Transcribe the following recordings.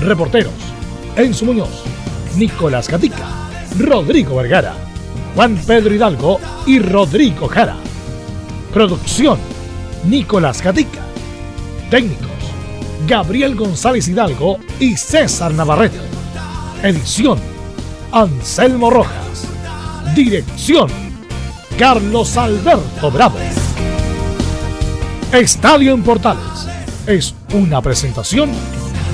Reporteros, Enzo Muñoz, Nicolás Gatica, Rodrigo Vergara, Juan Pedro Hidalgo y Rodrigo Jara. Producción, Nicolás Gatica. Técnicos, Gabriel González Hidalgo y César Navarrete. Edición, Anselmo Rojas. Dirección, Carlos Alberto Bravo. Estadio en Portales es una presentación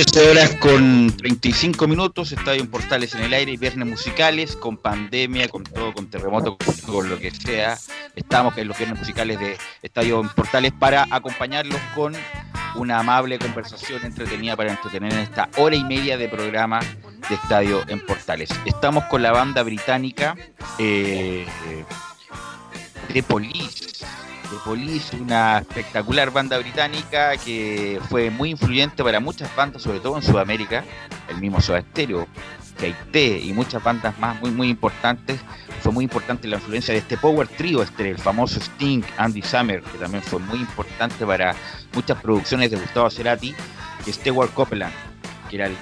Horas con 35 minutos, Estadio en Portales en el aire, viernes musicales, con pandemia, con todo, con terremoto, con, lo que sea. Estamos en los viernes musicales de Estadio en Portales para acompañarlos con una amable conversación entretenida para entretener en esta hora y media de programa de Estadio en Portales. Estamos con la banda británica eh, de Police The Police, una espectacular banda británica que fue muy influyente para muchas bandas, sobre todo en Sudamérica, el mismo Soda Stereo, KT y muchas bandas más muy muy importantes. Fue muy importante la influencia de este Power Trio, este, el famoso Sting, Andy Summer, que también fue muy importante para muchas producciones de Gustavo Cerati, y Stewart Copeland, que era el,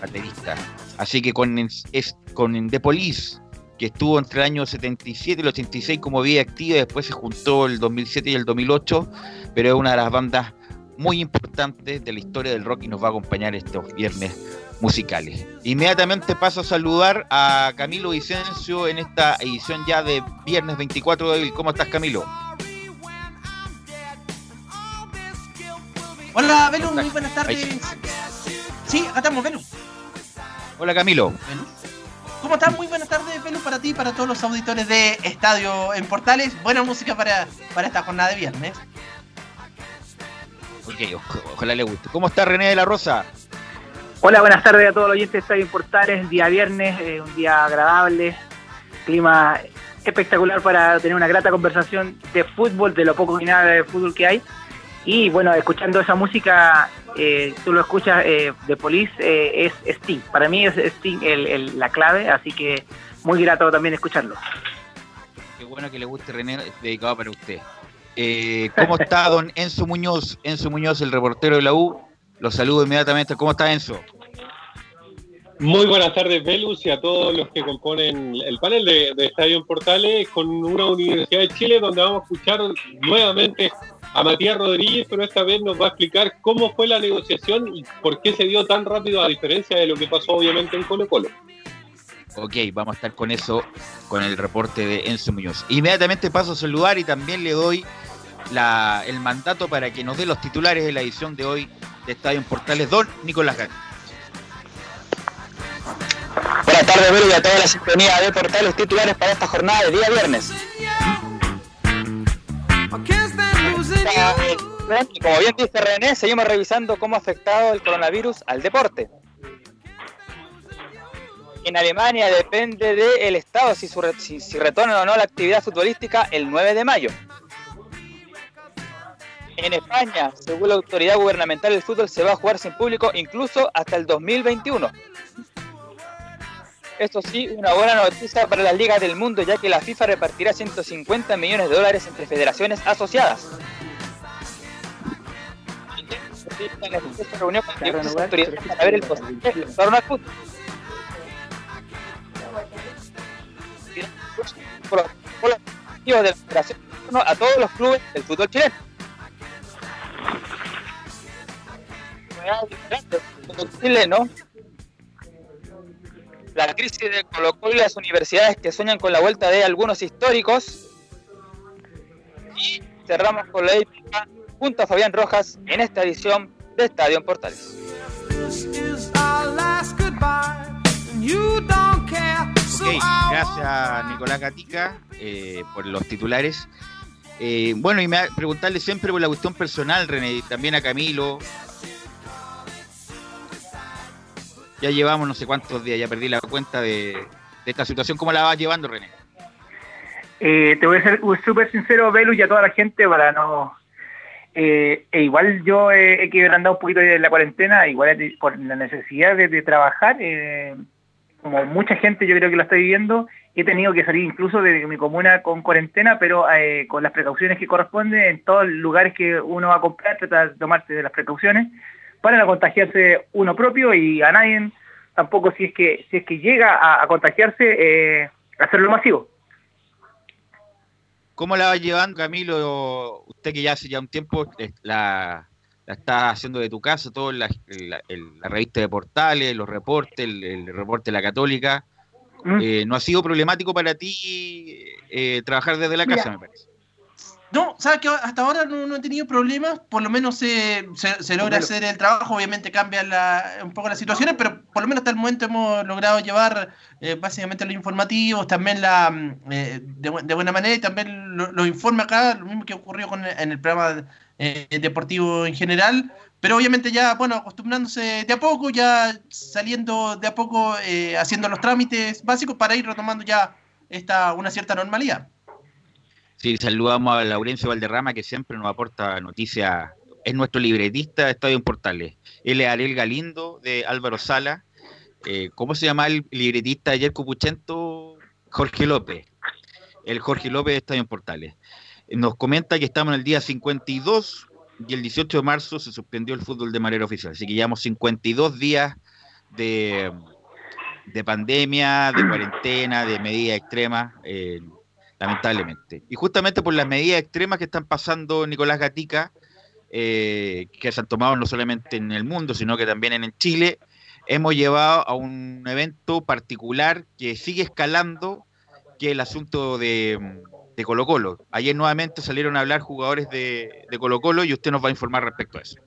baterista. Así que con, es, con The Police que estuvo entre el año 77 y el 86 como vida activa, después se juntó el 2007 y el 2008, pero es una de las bandas muy importantes de la historia del rock y nos va a acompañar estos viernes musicales. Inmediatamente paso a saludar a Camilo Vicencio en esta edición ya de viernes 24 de abril. ¿Cómo estás, Camilo? Hola, Belu, muy buenas tardes. Sí, acá estamos, Belu. Hola, Camilo. ¿Cómo estás? Muy buenas tardes, Velu, para ti y para todos los auditores de Estadio en Portales. Buena música para, para esta jornada de viernes. Ok, ojalá le guste. ¿Cómo está René de la Rosa? Hola, buenas tardes a todos los oyentes de Estadio en Portales. Día viernes, eh, un día agradable, clima espectacular para tener una grata conversación de fútbol, de lo poco y nada de fútbol que hay. Y bueno, escuchando esa música, eh, tú lo escuchas eh, de Police, eh, es Sting. Para mí es Sting el, la clave, así que muy grato también escucharlo. Qué bueno que le guste René, dedicado para usted. Eh, ¿Cómo está don Enzo Muñoz? Enzo Muñoz, el reportero de la U. Lo saludo inmediatamente. ¿Cómo está Enzo? Muy buenas tardes, Velus, y a todos los que componen el panel de, de Estadio en Portales con una Universidad de Chile donde vamos a escuchar nuevamente a Matías Rodríguez, pero esta vez nos va a explicar cómo fue la negociación y por qué se dio tan rápido a diferencia de lo que pasó obviamente en Colo Colo. Ok, vamos a estar con eso, con el reporte de Enzo Muñoz. Inmediatamente paso a saludar y también le doy la, el mandato para que nos dé los titulares de la edición de hoy de Estadio en Portales, don Nicolás Gatti. Buenas tardes, Vero, y a toda la sintonía de Portales titulares para esta jornada de día viernes como bien dice René, seguimos revisando cómo ha afectado el coronavirus al deporte. En Alemania depende del Estado si, retorna o no la actividad futbolística el 9 de mayo. En España, según la autoridad gubernamental, el fútbol se va a jugar sin público incluso hasta el 2021. Esto sí, una buena noticia para las ligas del mundo, ya que la FIFA repartirá 150 millones de dólares entre federaciones asociadas en esta reunión con diversas autoridades para ver el posible retorno al fútbol. Por los de la Federación a todos los clubes del fútbol chileno. Chile, ¿no? la crisis de Colo Colo y las universidades que sueñan con la vuelta de algunos históricos. Y cerramos con la épica junto a Fabián Rojas en esta edición de Estadio en Portales. Ok, gracias Nicolás Gatica eh, por los titulares. Eh, bueno, y me preguntarle siempre por la cuestión personal, René, también a Camilo. Ya llevamos no sé cuántos días, ya perdí la cuenta de, esta situación. ¿Cómo la vas llevando, René? Eh, te voy a ser súper sincero, Belu, y a toda la gente para no... Eh, e igual yo he quebrantado un poquito de la cuarentena, igual por la necesidad de, trabajar, como mucha gente yo creo que lo está viviendo, he tenido que salir incluso de mi comuna con cuarentena, pero eh, con las precauciones que corresponden en todos los lugares que uno va a comprar, trata de tomarse de las precauciones para no contagiarse uno propio y a nadie tampoco si es que si es que llega a, contagiarse eh, hacerlo masivo. ¿Cómo la va llevando Camilo? Usted que ya hace ya un tiempo eh, la, está haciendo de tu casa, todo la, la, revista de portales, los reportes, el, el reporte de la católica. ¿Mm? Eh, ¿No ha sido problemático para ti eh, trabajar desde la casa, me parece? No, sabes que hasta ahora no, he tenido problemas, por lo menos se, logra hacer el trabajo, obviamente cambian un poco las situaciones, pero por lo menos hasta el momento hemos logrado llevar eh, básicamente los informativos, también la de, buena manera y también lo, lo, informe acá, lo mismo que ocurrió con en el programa deportivo en general, pero obviamente ya, bueno, acostumbrándose de a poco, ya saliendo de a poco, eh, haciendo los trámites básicos para ir retomando ya esta, una cierta normalidad. Sí, saludamos a Laurencio Valderrama que siempre nos aporta noticias, es nuestro libretista de Estadio en Portales. Él es Ariel Galindo de Álvaro Sala. Eh, ¿Cómo se llama el libretista ayer Cupuchento? Jorge López. El Jorge López de Estadio en Portales. Nos comenta que estamos en el día 52 y el 18 de marzo se suspendió el fútbol de manera oficial. Así que llevamos 52 días de, de pandemia, de cuarentena, de medidas extremas, eh, lamentablemente. Y justamente por las medidas extremas que están pasando Nicolás Gatica, eh, que se han tomado no solamente en el mundo, sino que también en Chile, hemos llevado a un evento particular que sigue escalando, que es el asunto de de Colo Colo. Ayer nuevamente salieron a hablar jugadores de, de Colo Colo y usted nos va a informar respecto a eso.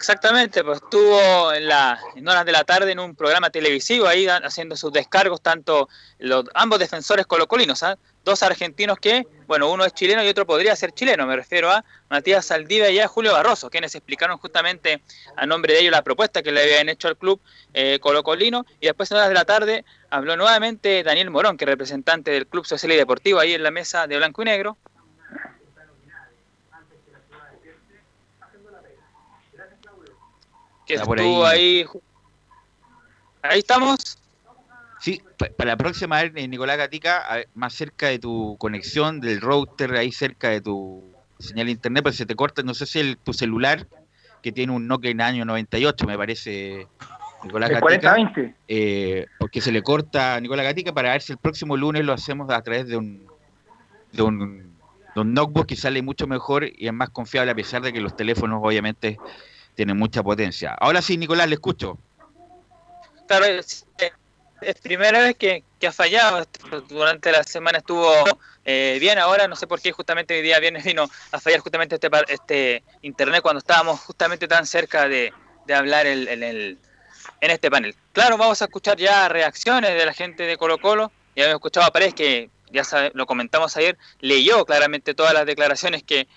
Exactamente, pues estuvo en, la, en horas de la tarde en un programa televisivo ahí haciendo sus descargos, tanto los, ambos defensores colocolinos, ¿ah? dos argentinos que, bueno, uno es chileno y otro podría ser chileno, me refiero a Matías Saldiva y a Julio Barroso, quienes explicaron justamente a nombre de ellos la propuesta que le habían hecho al club eh, colocolino, y después en horas de la tarde habló nuevamente Daniel Morón, que es representante del Club Social y Deportivo ahí en la mesa de Blanco y Negro, estuvo ahí. ahí. estamos. Sí, para la próxima vez, Nicolás Gatica, más cerca de tu conexión, del router, ahí cerca de tu señal de internet, pero se te corta, no sé si el, tu celular, que tiene un Nokia en año 98, me parece, Nicolás Gatica. Eh, porque se le corta a Nicolás Gatica para ver si el próximo lunes lo hacemos a través de un, de un, de un notebook que sale mucho mejor y es más confiable a pesar de que los teléfonos obviamente tiene mucha potencia. Ahora sí, Nicolás, le escucho. Claro, es, primera vez que, ha fallado. Durante la semana estuvo eh, bien, ahora no sé por qué justamente hoy día viernes vino a fallar justamente este, este internet cuando estábamos justamente tan cerca de, hablar en, el, en este panel. Claro, vamos a escuchar ya reacciones de la gente de Colo Colo. Ya hemos escuchado a Pérez que ya lo comentamos ayer, leyó claramente todas las declaraciones que,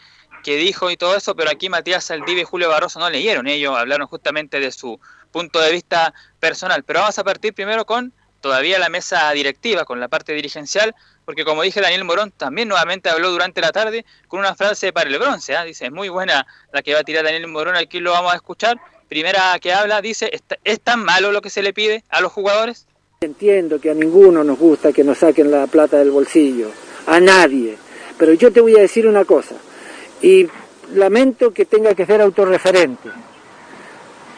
que dijo y todo eso, pero aquí Matías Saldiva y Julio Barroso no leyeron, ellos hablaron justamente de su punto de vista personal. Pero vamos a partir primero con todavía la mesa directiva, con la parte dirigencial, porque como dije, Daniel Morón también nuevamente habló durante la tarde con una frase para el bronce, ¿ah? dice, es muy buena la que va a tirar Daniel Morón, aquí lo vamos a escuchar. Primera que habla, dice, ¿es tan malo lo que se le pide a los jugadores? Entiendo que a ninguno nos gusta que nos saquen la plata del bolsillo, a nadie, pero yo te voy a decir una cosa, y lamento que tenga que ser autorreferente.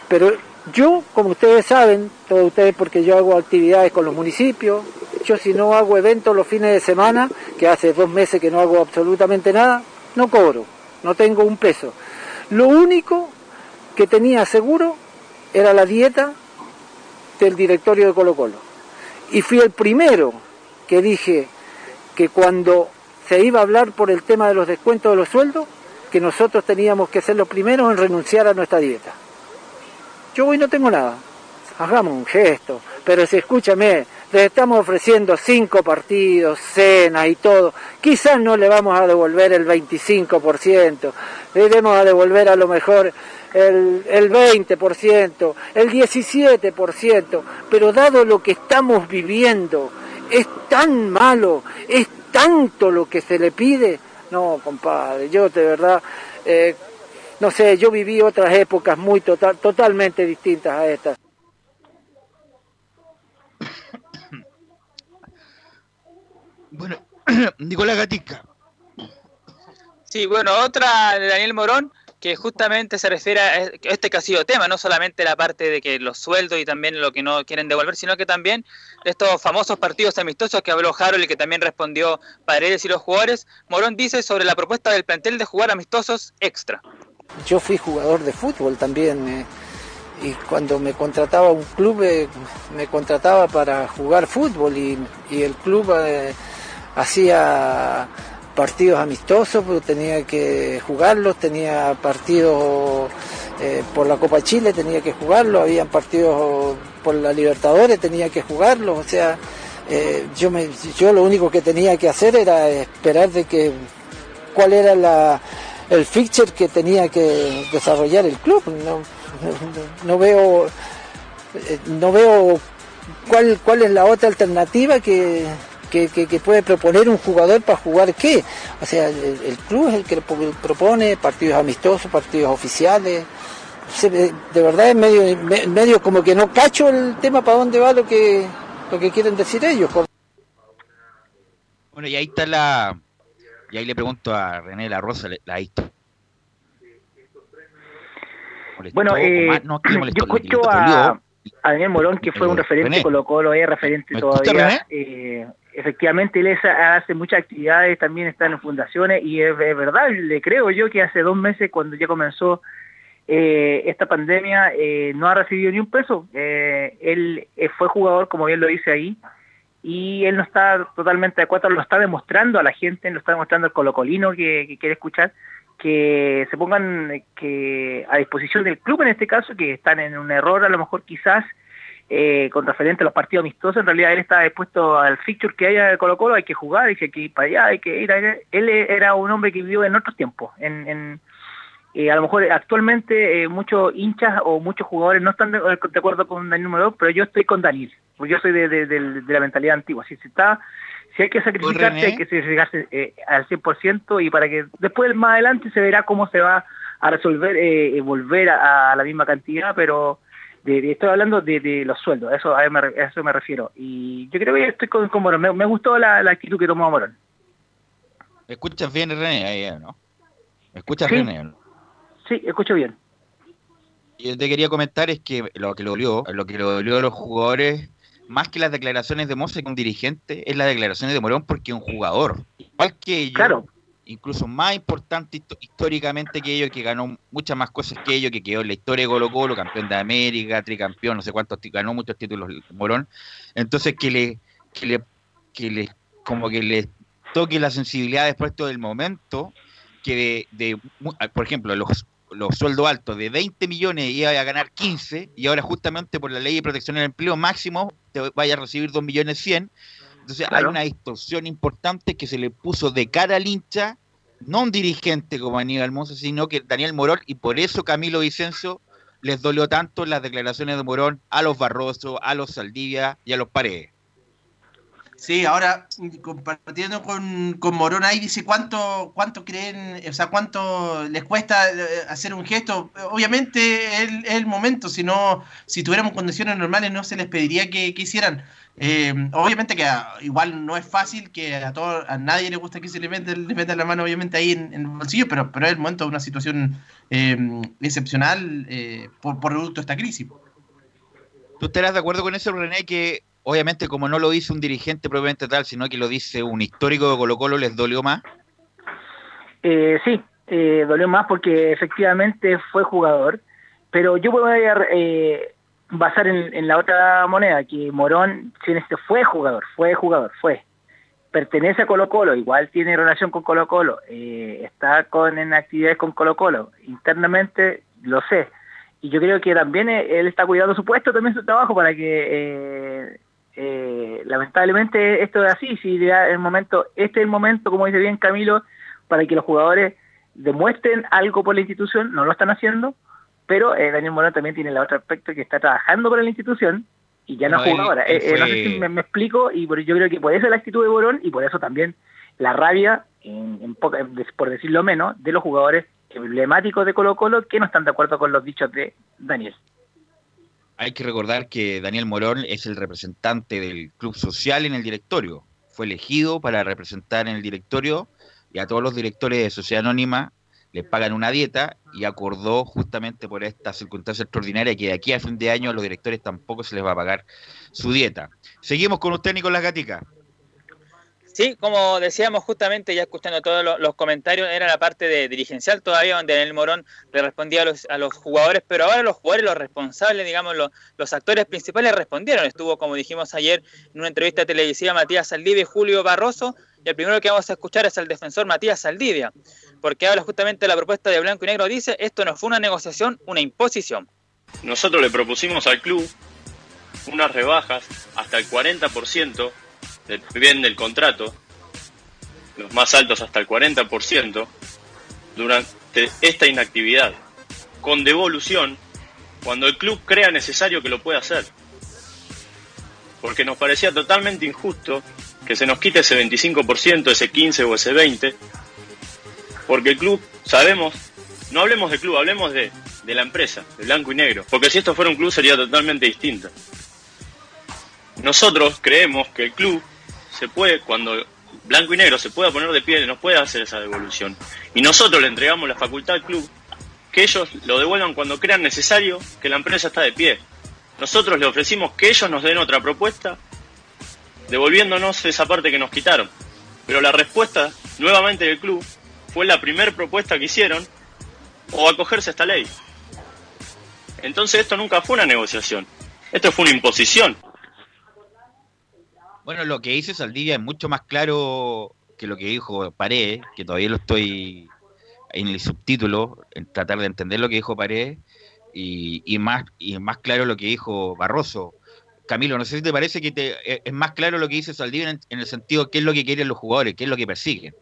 Pero yo, como ustedes saben, todos ustedes porque yo hago actividades con los municipios, yo si no hago eventos los fines de semana, que hace dos meses que no hago absolutamente nada, no cobro, no tengo un peso. Lo único que tenía seguro era la dieta del directorio de Colo Colo. Y fui el primero que dije que cuando se iba a hablar por el tema de los descuentos de los sueldos, que nosotros teníamos que ser los primeros en renunciar a nuestra dieta. Yo hoy no tengo nada, hagamos un gesto, pero si escúchame, les estamos ofreciendo cinco partidos, cena y todo, quizás no le vamos a devolver el 25%, le vamos a devolver a lo mejor el, el 20%, el 17%, pero dado lo que estamos viviendo, es tan malo, es tanto lo que se le pide, no, compadre, yo de verdad, eh, no sé, yo viví otras épocas muy total, totalmente distintas a estas. Bueno, Nicolás Gatica. Sí, bueno, otra de Daniel Morón, que justamente se refiere a este que ha sido tema, no solamente la parte de que los sueldos y también lo que no quieren devolver, sino que también estos famosos partidos amistosos que habló Harold y que también respondió Paredes y los jugadores. Morón dice sobre la propuesta del plantel de jugar amistosos extra. Yo fui jugador de fútbol también. Eh, y cuando me contrataba un club, eh, me contrataba para jugar fútbol y, el club eh, hacía partidos amistosos, pero tenía que jugarlos, tenía partidos eh, por la Copa Chile, tenía que jugarlos, habían partidos por la Libertadores, tenía que jugarlos, o sea, eh, yo, me, yo lo único que tenía que hacer era esperar de que cuál era la, el fixture que tenía que desarrollar el club. No, no, veo eh, no veo cuál, cuál es la otra alternativa que, que, puede proponer un jugador para jugar qué. O sea, el, club es el que propone partidos amistosos, partidos oficiales. De verdad es medio, medio como que no cacho el tema para dónde va lo que, lo que quieren decir ellos. Bueno, y ahí está la... Y ahí le pregunto a René La Rosa, la historia. Bueno, eh, yo escucho a, a Daniel Morón, que fue un referente Colo Colo, es referente todavía. Eh, efectivamente, él hace muchas actividades, también está en fundaciones, y es, verdad, le creo yo que hace dos meses, cuando ya comenzó eh, esta pandemia, eh, no ha recibido ni un peso. él fue jugador, como bien lo dice ahí, y él no está totalmente de acuerdo, lo está demostrando a la gente, lo está demostrando el colocolino que, que quiere escuchar, que se pongan a disposición del club en este caso, que están en un error a lo mejor quizás eh, con referente a los partidos amistosos, en realidad él está dispuesto al fixture que haya de Colo Colo, hay que jugar, hay que ir para allá, hay que ir allá. Él era un hombre que vivió en otros tiempos, en, eh, a lo mejor actualmente eh, muchos hinchas o muchos jugadores no están de, acuerdo con Daniel número 2, pero yo estoy con Daniel, porque yo soy de, la mentalidad antigua. Si se está si hay que sacrificarse, hay que sacrificarse eh, al 100% y para que después más adelante se verá cómo se va a resolver, eh, volver a, la misma cantidad, pero de, estoy hablando de, los sueldos, eso, a, eso me refiero. Y yo creo que estoy con, Morón, me, gustó la, actitud que tomó Morón. ¿Me escuchas bien, René? Ahí, ¿no? ¿Me escuchas bien? Eh? Sí, escucho bien. Yo te quería comentar es que lo que lo dolió, lo que lo dolió a los jugadores más que las declaraciones de Mose un dirigente, es las declaraciones de Morón porque un jugador. Igual que ellos, incluso más importante históricamente que ellos, que ganó muchas más cosas que ellos, que quedó en la historia de Colo Colo, campeón de América, tricampeón, no sé cuántos, ganó muchos títulos Morón. Entonces que le, que le, que le, como que le toque la sensibilidad después todo el momento, que de, de, por ejemplo, los los sueldos altos de 20 millones iba a ganar 15 y ahora justamente por la ley de protección del empleo máximo te vaya a recibir 2 millones 100. Entonces hay una distorsión importante que se le puso de cara al hincha, no un dirigente como Aníbal Monza, sino que Daniel Morón y por eso Camilo Vicencio les dolió tanto las declaraciones de Morón a los Barroso, a los Saldivia y a los Paredes. Sí, ahora compartiendo con, con Morón ahí dice cuánto, cuánto creen, o sea, cuánto les cuesta eh, hacer un gesto. Obviamente es el, momento, si no, si tuviéramos condiciones normales no se les pediría que, hicieran. Eh, obviamente que igual no es fácil, que a todo, a nadie le gusta que se le meta, le la mano obviamente ahí en, el bolsillo, pero, pero es el momento de una situación eh, excepcional por, por producto de esta crisis. ¿Tú estarás de acuerdo con eso, René, que obviamente como no lo dice un dirigente propiamente tal, sino que lo dice un histórico de Colo Colo, ¿les dolió más? Eh, sí, eh, dolió más porque efectivamente fue jugador, pero yo voy a, eh, basar en, la otra moneda, que Morón este fue jugador, fue jugador, fue. Pertenece a Colo Colo, igual tiene relación con Colo Colo, eh, está con, en actividades con Colo Colo, internamente lo sé. Y yo creo que también él está cuidando su puesto, también su trabajo, para que eh, eh, lamentablemente esto es así, si el momento, este es el momento, como dice bien Camilo, para que los jugadores demuestren algo por la institución, no lo están haciendo, pero eh, Daniel Morón también tiene el otro aspecto que está trabajando para la institución y ya no, jugador. Eh, eh, no sé si me, explico, y yo creo que por eso la actitud de Morón y por eso también la rabia, en, por decirlo menos, de los jugadores emblemáticos de Colo Colo que no están de acuerdo con los dichos de Daniel. Hay que recordar que Daniel Morón es el representante del club social en el directorio. Fue elegido para representar en el directorio y a todos los directores de Sociedad Anónima les pagan una dieta y acordó justamente por esta circunstancia extraordinaria que de aquí a fin de año a los directores tampoco se les va a pagar su dieta. Seguimos con usted, Nicolás Gatica. Sí, como decíamos justamente, ya escuchando todos los, comentarios, era la parte de dirigencial todavía, donde el Morón le respondía a los, a los jugadores, pero ahora los jugadores, los responsables, digamos, los, los, actores principales respondieron. Estuvo, como dijimos ayer, en una entrevista televisiva Matías Saldivia y Julio Barroso, y el primero que vamos a escuchar es el defensor Matías Saldivia, porque habla justamente de la propuesta de Blanco y Negro. Dice, esto no fue una negociación, una imposición. Nosotros le propusimos al club unas rebajas hasta el 40% del bien del contrato, los más altos hasta el 40%, durante esta inactividad, con devolución cuando el club crea necesario que lo pueda hacer. Porque nos parecía totalmente injusto que se nos quite ese 25%, ese 15 o ese 20, porque el club, sabemos, no hablemos de club, hablemos de, de la empresa, de blanco y negro, porque si esto fuera un club sería totalmente distinto. Nosotros creemos que el club se puede, cuando blanco y negro se pueda poner de pie, nos puede hacer esa devolución. Y nosotros le entregamos la facultad al club que ellos lo devuelvan cuando crean necesario que la empresa está de pie. Nosotros le ofrecimos que ellos nos den otra propuesta devolviéndonos esa parte que nos quitaron. Pero la respuesta nuevamente del club fue la primera propuesta que hicieron o acogerse a esta ley. Entonces esto nunca fue una negociación, esto fue una imposición. Bueno, lo que dice Saldivia es mucho más claro que lo que dijo Paredes, que todavía lo estoy en el subtítulo, en tratar de entender lo que dijo Paredes, y, y, más, y más claro lo que dijo Barroso. Camilo, no sé si te parece que eh, es más claro lo que dice Saldivia en, el sentido de qué es lo que quieren los jugadores, qué es lo que persiguen.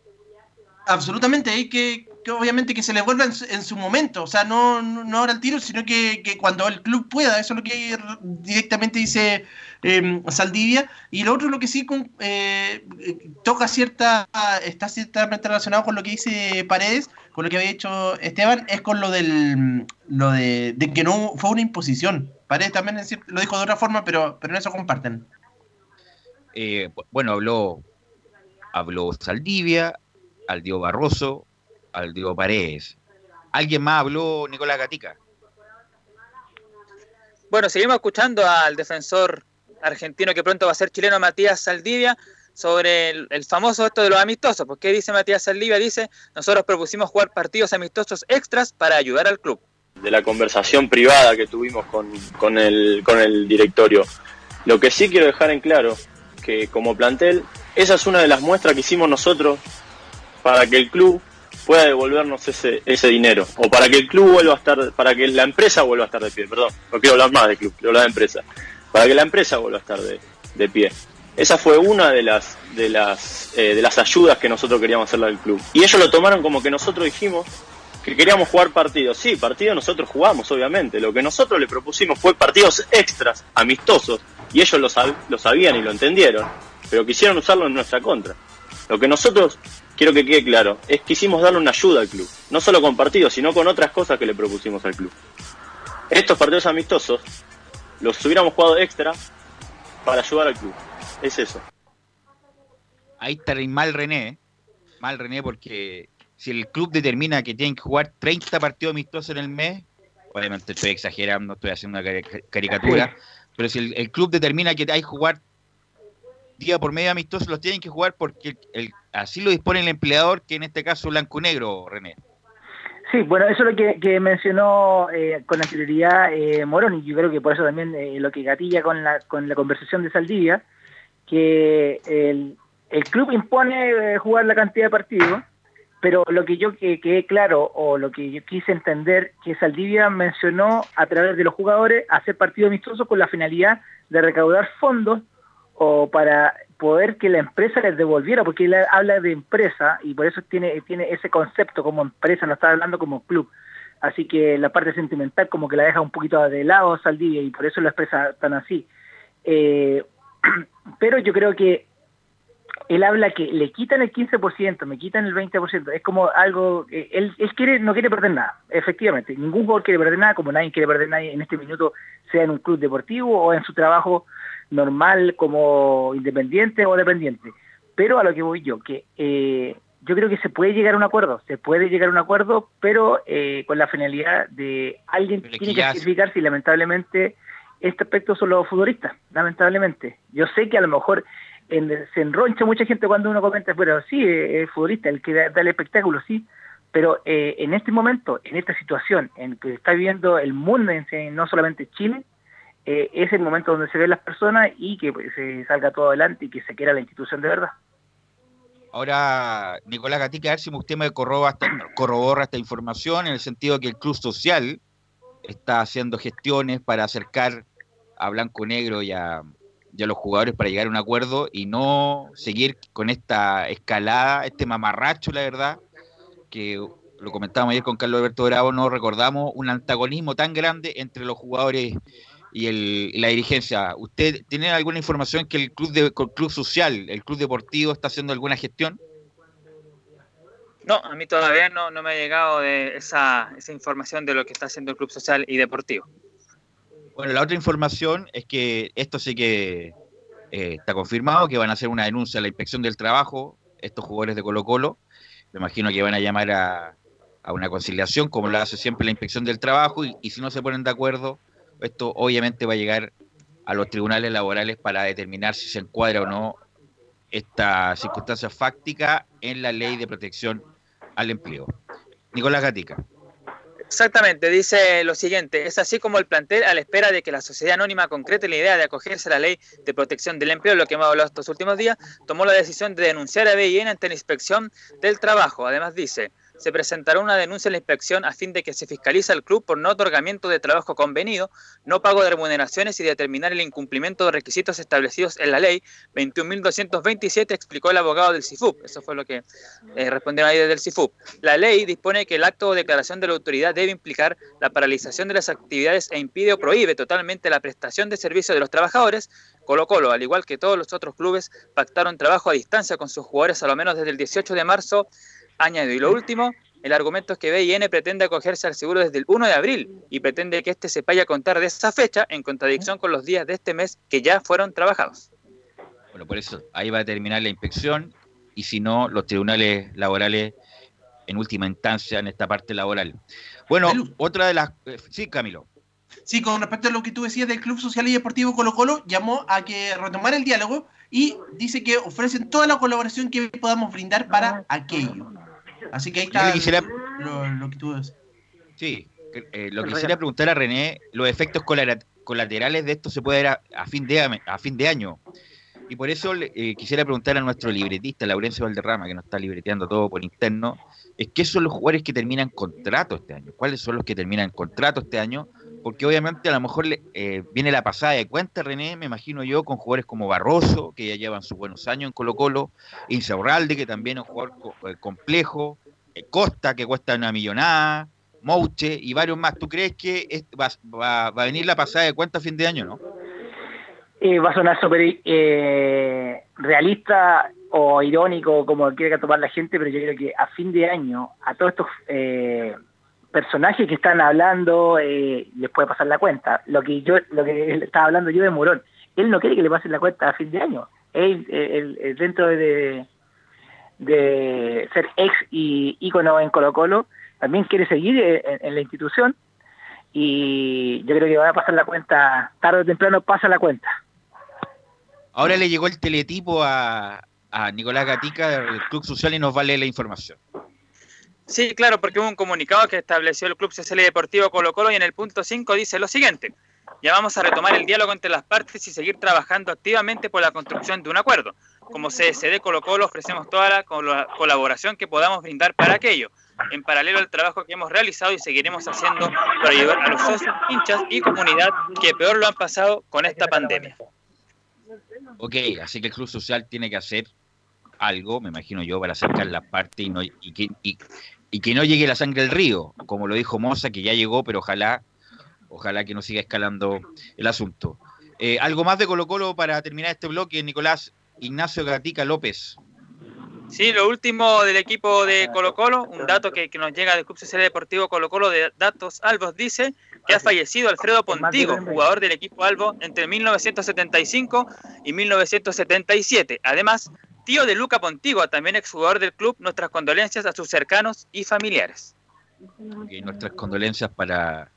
Absolutamente, hay que, obviamente que se les vuelva en su, momento, o sea, no, no, ahora el tiro, sino que, cuando el club pueda, eso es lo que directamente dice em, Saldivia, y lo otro lo que sí eh, toca cierta, está ciertamente relacionado con lo que dice Paredes, con lo que había dicho Esteban, es con lo del lo de, de que no fue una imposición, también lo dijo de otra forma, pero, pero en eso comparten. Eh, bueno, habló, habló Saldivia, Aldio Barroso, Aldio Paredes. ¿Alguien más habló, Nicolás Gatica? Bueno, seguimos escuchando al defensor argentino que pronto va a ser chileno, Matías Saldivia, sobre el, famoso esto de los amistosos. ¿Por qué dice Matías Saldivia? Dice, nosotros propusimos jugar partidos amistosos extras para ayudar al club de la conversación privada que tuvimos con, el, con el directorio. Lo que sí quiero dejar en claro, que como plantel, esa es una de las muestras que hicimos nosotros para que el club pueda devolvernos ese, ese dinero, o para que el club vuelva a estar, para que la empresa vuelva a estar de pie, perdón, no quiero hablar más de club, quiero hablar de empresa, para que la empresa vuelva a estar de, de pie. Esa fue una de las, de, las, eh, de las ayudas que nosotros queríamos hacerle al club. Y ellos lo tomaron como que nosotros dijimos que queríamos jugar partidos. Sí, partidos nosotros jugamos, obviamente. Lo que nosotros le propusimos fue partidos extras, amistosos, y ellos lo, sabían y lo entendieron, pero quisieron usarlo en nuestra contra. Lo que nosotros, quiero que quede claro, es que quisimos darle una ayuda al club, no solo con partidos, sino con otras cosas que le propusimos al club. Estos partidos amistosos los hubiéramos jugado extra para ayudar al club. Es eso. Ahí está mal René, mal René porque si el club determina que tienen que jugar 30 partidos amistosos en el mes, obviamente estoy exagerando, estoy haciendo una caricatura, pero si el, club determina que hay que jugar día por medio amistosos, los tienen que jugar porque el, así lo dispone el empleador, que en este caso blanco negro, René. Sí, bueno, eso es lo que, mencionó eh, con anterioridad eh, Morón, y yo creo que por eso también eh, lo que gatilla con la, con la conversación de Saldivia, que el, el club impone jugar la cantidad de partidos, pero lo que yo que quedé claro, o lo que yo quise entender, que Saldivia mencionó a través de los jugadores hacer partidos amistosos con la finalidad de recaudar fondos o para poder que la empresa les devolviera, porque él habla de empresa y por eso tiene, tiene ese concepto como empresa, no está hablando como club. Así que la parte sentimental como que la deja un poquito de lado Saldivia y por eso lo expresa tan así. Eh, pero yo creo que él habla que le quitan el 15%, me quitan el 20%, es como algo, él, él quiere, no quiere perder nada, efectivamente, ningún jugador quiere perder nada, como nadie quiere perder nada en este minuto, sea en un club deportivo o en su trabajo normal como independiente o dependiente. Pero a lo que voy yo, que eh, yo creo que se puede llegar a un acuerdo, se puede llegar a un acuerdo, pero eh, con la finalidad de alguien que tiene que sacrificarse y lamentablemente este aspecto son los futbolistas, lamentablemente. Yo sé que a lo mejor se enroncha mucha gente cuando uno comenta, pero sí, es futbolista, el que da, el espectáculo, sí, pero eh, en este momento, en esta situación en que está viviendo el mundo, no solamente Chile, eh, es el momento donde se ven las personas y que pues, se salga todo adelante y que se quiera la institución de verdad. Ahora, Nicolás Gatica, a ver si usted me corrobora esta, información en el sentido que el Club Social está haciendo gestiones para acercar a Blanco Negro y a, los jugadores para llegar a un acuerdo y no seguir con esta escalada, este mamarracho, la verdad, que lo comentábamos ayer con Carlos Alberto Bravo, no recordamos un antagonismo tan grande entre los jugadores y, el, la dirigencia. ¿Usted tiene alguna información que el club, de, club social, el club deportivo está haciendo alguna gestión? No, a mí todavía no, no me ha llegado de esa, esa información de lo que está haciendo el club social y deportivo. Bueno, la otra información es que esto sí que eh, está confirmado, que van a hacer una denuncia a la inspección del trabajo, estos jugadores de Colo Colo. Me imagino que van a llamar a, a una conciliación, como lo hace siempre la inspección del trabajo, y, y si no se ponen de acuerdo, esto obviamente va a llegar a los tribunales laborales para determinar si se encuadra o no esta circunstancia fáctica en la ley de protección al empleo. Nicolás Gatica. Exactamente, dice lo siguiente, es así como el plantel a la espera de que la sociedad anónima concrete la idea de acogerse a la ley de protección del empleo, lo que hemos hablado estos últimos días, tomó la decisión de denunciar a BIN ante la inspección del trabajo. Además dice, se presentará una denuncia en la inspección a fin de que se fiscalice al club por no otorgamiento de trabajo convenido, no pago de remuneraciones y determinar el incumplimiento de requisitos establecidos en la ley 21.227, explicó el abogado del CIFUP. Eso fue lo que eh, respondieron ahí desde el CIFUP. La ley dispone que el acto o declaración de la autoridad debe implicar la paralización de las actividades e impide o prohíbe totalmente la prestación de servicios de los trabajadores. Colo Colo, al igual que todos los otros clubes, pactaron trabajo a distancia con sus jugadores a lo menos desde el 18 de marzo Añado, y lo último, el argumento es que BIN pretende acogerse al seguro desde el 1 de abril y pretende que éste se vaya a contar de esa fecha en contradicción con los días de este mes que ya fueron trabajados. Bueno, por eso ahí va a terminar la inspección y si no, los tribunales laborales en última instancia en esta parte laboral. Bueno, otra de las... Eh, sí, Camilo. Sí, con respecto a lo que tú decías del Club Social y Deportivo Colo Colo, llamó a que retomar el diálogo y dice que ofrecen toda la colaboración que podamos brindar para aquello. Así que ahí está lo, que tú ves. Sí, eh, lo que quisiera preguntar a René, los efectos colaterales de esto se puede ver a, fin, de, a fin de año. Y por eso eh, quisiera preguntar a nuestro libretista, Laurencio Valderrama, que nos está libreteando todo por interno, es qué son los jugadores que terminan contrato este año, cuáles son los que terminan contrato este año, porque obviamente a lo mejor eh, viene la pasada de cuenta, René, me imagino yo, con jugadores como Barroso, que ya llevan sus buenos años en Colo Colo, Insaurralde, que también es un jugador complejo, eh, Costa, que cuesta una millonada, Mouche y varios más. ¿Tú crees que va, a venir la pasada de cuenta a fin de año, no? Eh, va a sonar súper eh, realista o irónico, como quiera tomar la gente, pero yo creo que a fin de año, a todos estos personajes que están hablando, les puede pasar la cuenta. Lo que yo, lo que estaba hablando yo de Murón, él no quiere que le pasen la cuenta a fin de año. Él, dentro de, de ser ex y ícono en Colo Colo, también quiere seguir en, la institución y yo creo que va a pasar la cuenta, tarde o temprano pasa la cuenta. Ahora le llegó el teletipo a, a Nicolás Gatica del Club Social y nos vale la información. Sí, claro, porque hubo un comunicado que estableció el Club CCL Deportivo Colo Colo y en el punto 5 dice lo siguiente. Ya vamos a retomar el diálogo entre las partes y seguir trabajando activamente por la construcción de un acuerdo. Como CSD Colo Colo ofrecemos toda la colaboración que podamos brindar para aquello, en paralelo al trabajo que hemos realizado y seguiremos haciendo para ayudar a los socios, hinchas y comunidad que peor lo han pasado con esta pandemia. Ok, así que el Club Social tiene que hacer algo, me imagino yo, para acercar la parte y, no, que no llegue la sangre al río, como lo dijo Moza, que ya llegó, pero ojalá, ojalá que no siga escalando el asunto. Eh, algo más de Colo Colo para terminar este bloque, Nicolás Ignacio Gatica López. Sí, lo último del equipo de Colo Colo, un dato que, nos llega del Club Social Deportivo Colo Colo de Datos Albos, dice que ha fallecido Alfredo Pontigo, jugador del equipo Albo entre 1975 y 1977. Además, tío de Luca Pontigo, también exjugador del club, nuestras condolencias a sus cercanos y familiares. Y nuestras condolencias para,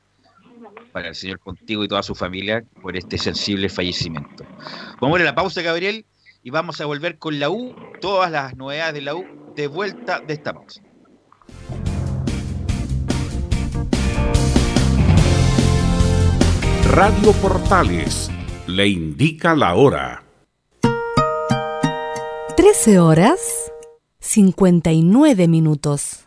para el señor Pontigo y toda su familia por este sensible fallecimiento. Vamos a la pausa, Gabriel, y vamos a volver con la U, todas las novedades de la U, de vuelta de esta pausa. Radio Portales le indica la hora. 13 horas 59 minutos.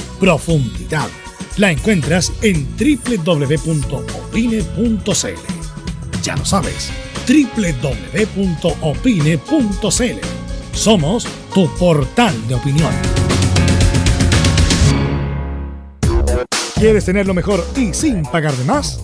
profundidad. La encuentras en www.opine.cl. Ya lo sabes, www.opine.cl. Somos tu portal de opinión. ¿Quieres tener lo mejor y sin pagar de más?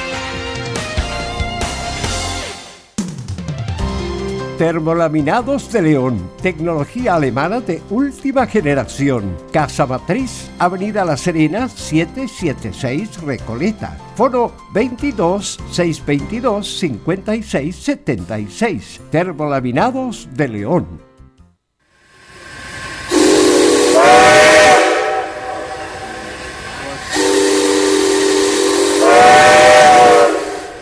Termolaminados de León, tecnología alemana de última generación. Casa Matriz, Avenida La Serena, 776 Recoleta. Foro 22 622 56 76. Termolaminados de León.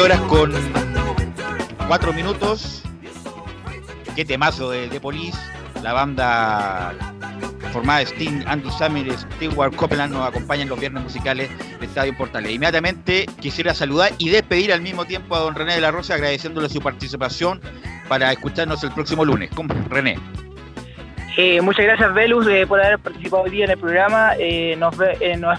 Horas con 4 minutos. Qué temazo de, de Police. La banda formada de Sting, Andy Samir, Stewart Copeland nos acompañan los viernes musicales de Estadio Portales. Inmediatamente quisiera saludar y despedir al mismo tiempo a don René de la Rosa agradeciéndole su participación para escucharnos el próximo lunes. ¿Cómo, René? Eh, muchas gracias, Velus, eh, por haber participado hoy día en el programa. Eh, nos, nos,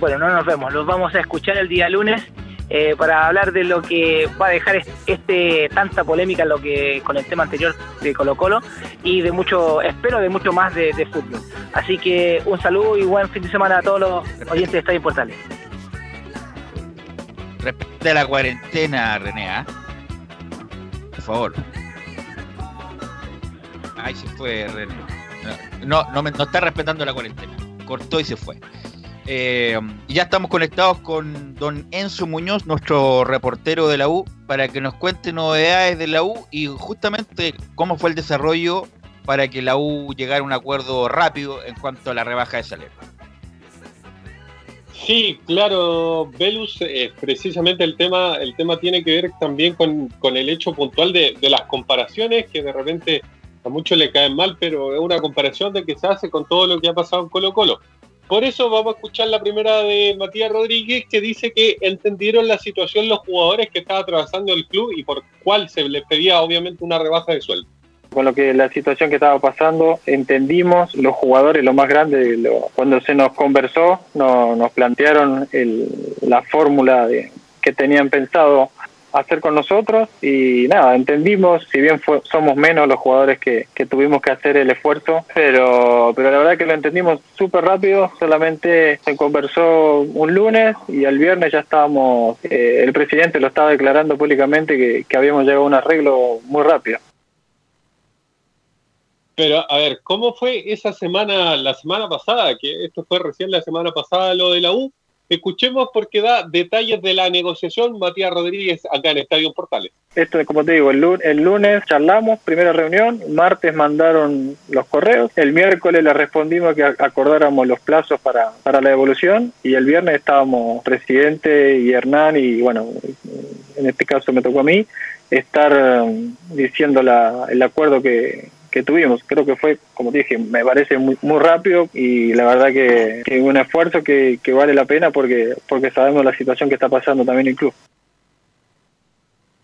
bueno, no nos vemos, los vamos a escuchar el día lunes eh, para hablar de lo que va a dejar este tanta polémica lo que con el tema anterior de Colo Colo y de mucho, espero de mucho más de, fútbol. Así que un saludo y buen fin de semana a todos los oyentes de Estadio Portales. Respete la cuarentena, René, ¿ah? Por favor. Ahí se fue, René. No, no, no está respetando la cuarentena. Cortó y se fue. Eh, ya estamos conectados con don Enzo Muñoz, nuestro reportero de la U, para que nos cuente novedades de la U y justamente cómo fue el desarrollo para que la U llegara a un acuerdo rápido en cuanto a la rebaja de salario. Sí, claro, Velus, eh, precisamente el tema, el tema tiene que ver también con, el hecho puntual de, de, las comparaciones que de repente a muchos le caen mal, pero es una comparación de que se hace con todo lo que ha pasado en Colo Colo. Por eso vamos a escuchar la primera de Matías Rodríguez, que dice que entendieron la situación los jugadores que estaba atravesando el club y por cuál se les pedía obviamente una rebaja de sueldo. Con lo que la situación que estaba pasando, entendimos los jugadores, lo más grande, cuando se nos conversó, nos plantearon la fórmula que tenían pensado hacer con nosotros y nada, entendimos, si bien somos menos los jugadores que, tuvimos que hacer el esfuerzo, pero, pero la verdad que lo entendimos súper rápido, solamente se conversó un lunes y el viernes ya estábamos, eh, el presidente lo estaba declarando públicamente que, que habíamos llegado a un arreglo muy rápido. Pero, a ver, ¿cómo fue esa semana, la semana pasada? Que esto fue recién la semana pasada lo de la U. Escuchemos porque da detalles de la negociación Matías Rodríguez acá en Estadio Portales. Esto, como te digo, el lunes, charlamos, primera reunión, martes mandaron los correos, el miércoles le respondimos que acordáramos los plazos para, para la devolución y el viernes estábamos presidente y Hernán y bueno, en este caso me tocó a mí, estar um, diciendo la, el acuerdo que, que tuvimos. Creo que fue, como dije, me parece muy, muy rápido y la verdad que, que un esfuerzo que, vale la pena porque, porque sabemos la situación que está pasando también el club.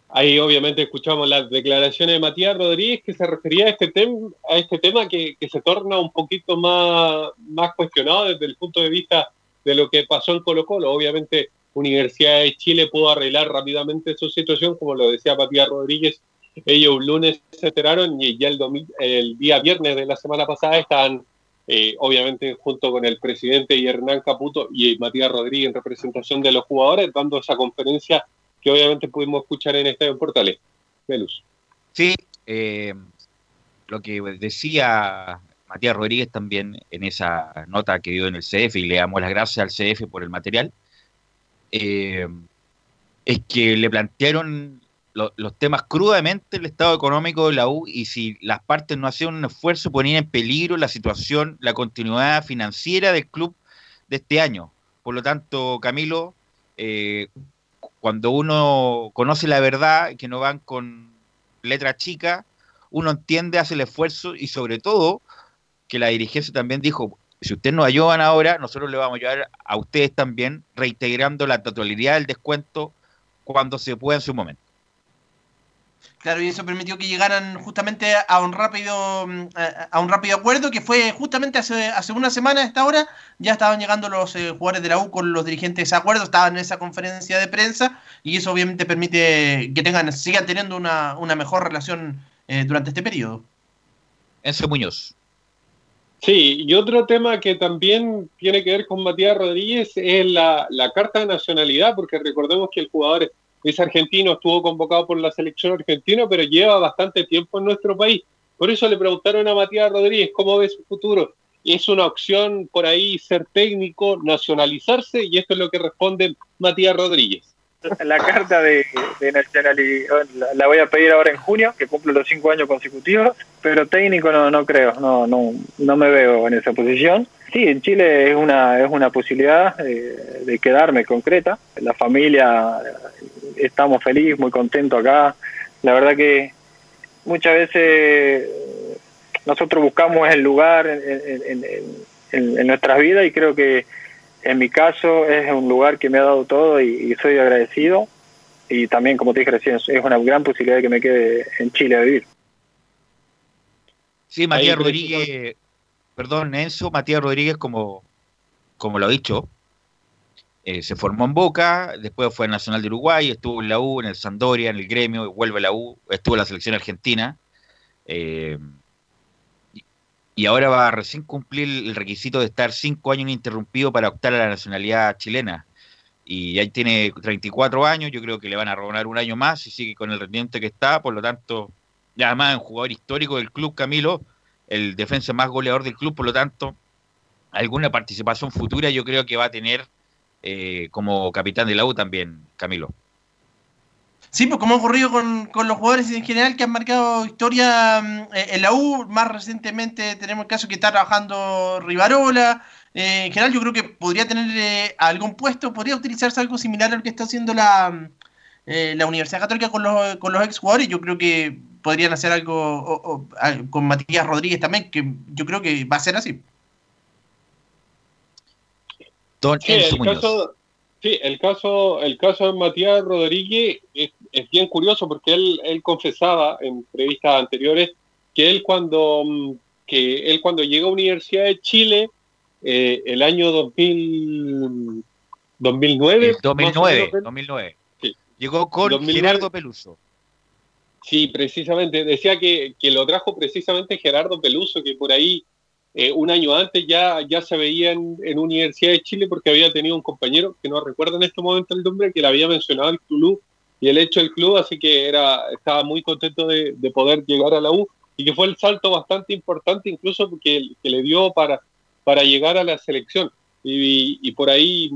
Ahí obviamente escuchamos las declaraciones de Matías Rodríguez que se refería a este, tema a este tema que, que, se torna un poquito más, más cuestionado desde el punto de vista de lo que pasó en Colo Colo. Obviamente Universidad de Chile pudo arreglar rápidamente su situación, como lo decía Matías Rodríguez, ellos un lunes se enteraron y ya el, día viernes de la semana pasada estaban, eh, obviamente, junto con el presidente y Hernán Caputo y Matías Rodríguez en representación de los jugadores, dando esa conferencia que obviamente pudimos escuchar en Estadio Portales. Velus. Sí, eh, lo que decía Matías Rodríguez también en esa nota que dio en el CF, y le damos las gracias al CF por el material, eh, es que le plantearon los temas crudamente el estado económico de la U y si las partes no hacían un esfuerzo ponían en peligro la situación, la continuidad financiera del club de este año. Por lo tanto, Camilo, eh, cuando uno conoce la verdad, que no van con letra chica, uno entiende, hace el esfuerzo y sobre todo que la dirigencia también dijo, si ustedes nos ayudan ahora, nosotros le vamos a ayudar a ustedes también, reintegrando la totalidad del descuento cuando se pueda en su momento. Claro, y eso permitió que llegaran justamente a un rápido mm, a un rápido acuerdo que fue justamente hace, hace una semana a esta hora, ya estaban llegando los eh, jugadores de la U con los dirigentes de acuerdo, estaban en esa conferencia de prensa y eso obviamente permite que tengan sigan teniendo una, mejor relación eh, durante este periodo. Enzo Muñoz. Sí, y otro tema que también tiene que ver con Matías Rodríguez es la, la carta de nacionalidad, porque recordemos que el jugador es argentino, estuvo convocado por la selección argentina, pero lleva bastante tiempo en nuestro país. Por eso le preguntaron a Matías Rodríguez cómo ve su futuro. Es una opción por ahí ser técnico, nacionalizarse, y esto es lo que responde Matías Rodríguez. La carta de, nacionalidad la, voy a pedir ahora en junio, que cumplo los cinco años consecutivos, pero técnico no, no creo, no, no, no me veo en esa posición. Sí, en Chile es una, es una posibilidad eh, de quedarme concreta. La familia estamos felices, muy contentos acá. La verdad que muchas veces nosotros buscamos el lugar en, en, nuestras vidas y creo que en mi caso es un lugar que me ha dado todo y, soy agradecido. Y también, como te dije recién, es una gran posibilidad de que me quede en Chile a vivir. Sí, Matías Rodríguez, perdón, Enzo, Matías Rodríguez, como, como lo ha dicho, eh, se formó en Boca, después fue Nacional de Uruguay, estuvo en la U, en el Sandoria, en el gremio, vuelve a la U, estuvo en la selección argentina. Eh, y ahora va a recién cumplir el requisito de estar cinco años ininterrumpido para optar a la nacionalidad chilena. Y ahí tiene 34 años, yo creo que le van a robar un año más y sigue con el rendimiento que está, por lo tanto, ya además es un jugador histórico del club Camilo, el defensa más goleador del club, por lo tanto, alguna participación futura yo creo que va a tener eh, como capitán de la U también, Camilo. Sí, pues como ha ocurrido con, los jugadores en general que han marcado historia mm, eh, en la U, más recientemente tenemos el caso que está trabajando Rivarola, eh, en general yo creo que podría tener algún puesto, podría utilizarse algo similar a lo que está haciendo la, mm, la Universidad Católica con los, con los ex jugadores, yo creo que podrían hacer algo con Matías Rodríguez también, que yo creo que va a ser así. Sí, el caso, sí, el caso, el caso de Matías Rodríguez es, bien curioso porque él, él confesaba en entrevistas anteriores que él cuando mm, que él cuando llegó a Universidad de Chile eh, el año 2000, 2009 2009 2009 llegó con Gerardo Peluso. Sí precisamente. Decía que, que lo trajo precisamente Gerardo Peluso que por ahí eh, un año antes ya, ya se veía en, Universidad de Chile porque había tenido un compañero, que no recuerdo en este momento el nombre, que le había mencionado el club y el hecho del club, así que era, estaba muy contento de, poder llegar a la U y que fue el salto bastante importante incluso porque que le dio para, para llegar a la selección. Y, por ahí